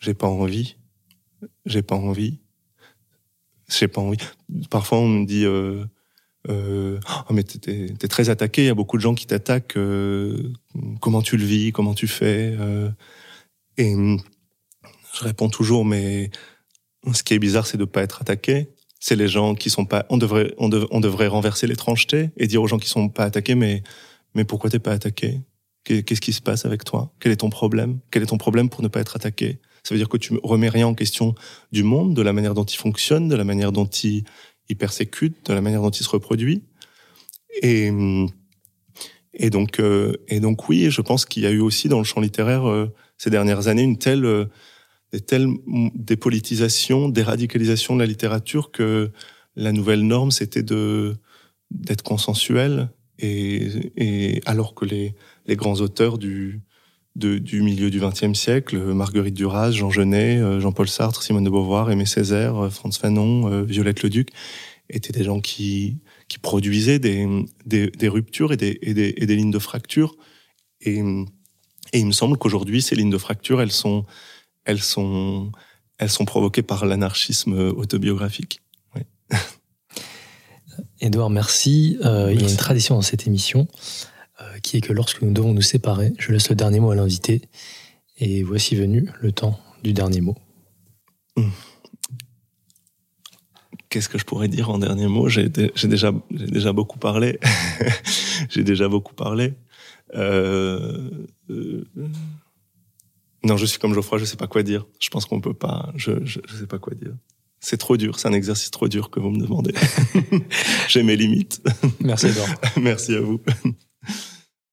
j'ai pas envie. J'ai pas envie. J'ai pas envie. Parfois, on me dit euh, euh, oh, mais t'es, es très attaqué. Il y a beaucoup de gens qui t'attaquent. Euh, comment tu le vis Comment tu fais euh, Et je réponds toujours, mais ce qui est bizarre, c'est de pas être attaqué. C'est les gens qui sont pas. On devrait, on, on devrait renverser l'étrangeté et dire aux gens qui sont pas attaqués, mais mais pourquoi t'es pas attaqué? Qu'est-ce qui se passe avec toi? Quel est ton problème? Quel est ton problème pour ne pas être attaqué? Ça veut dire que tu remets rien en question du monde, de la manière dont il fonctionne, de la manière dont il, persécute, de la manière dont il se reproduit. Et, et donc, euh, et donc oui, je pense qu'il y a eu aussi dans le champ littéraire euh, ces dernières années une telle, euh, dépolitisation, déradicalisation de la littérature que la nouvelle norme c'était d'être consensuel et alors que les les grands auteurs du, du milieu du XXe siècle, Marguerite Duras, Jean Genet, euh, Jean-Paul Sartre, Simone de Beauvoir, Aimé Césaire, euh, Franz Fanon, euh, Violette Leduc, étaient des gens qui, qui produisaient des, des, ruptures et des, et des, et des lignes de fracture. Et, et il me semble qu'aujourd'hui, ces lignes de fracture, elles sont, elles sont, elles sont provoquées par l'anarchisme autobiographique. Oui. Édouard, merci. merci. Il y a une tradition dans cette émission qui est que lorsque nous devons nous séparer, je laisse le dernier mot à l'invité. Et voici venu le temps du dernier mot. Hmm. Qu'est-ce que je pourrais dire en dernier mot? J'ai déjà, déjà beaucoup parlé. j'ai déjà beaucoup parlé. Euh, euh, non, je suis comme Geoffroy, je sais pas quoi dire. Je pense qu'on peut pas. Je, je, je sais pas quoi dire. C'est trop dur, c'est un exercice trop dur que vous me demandez. j'ai mes limites. Merci Edouard. Merci à vous.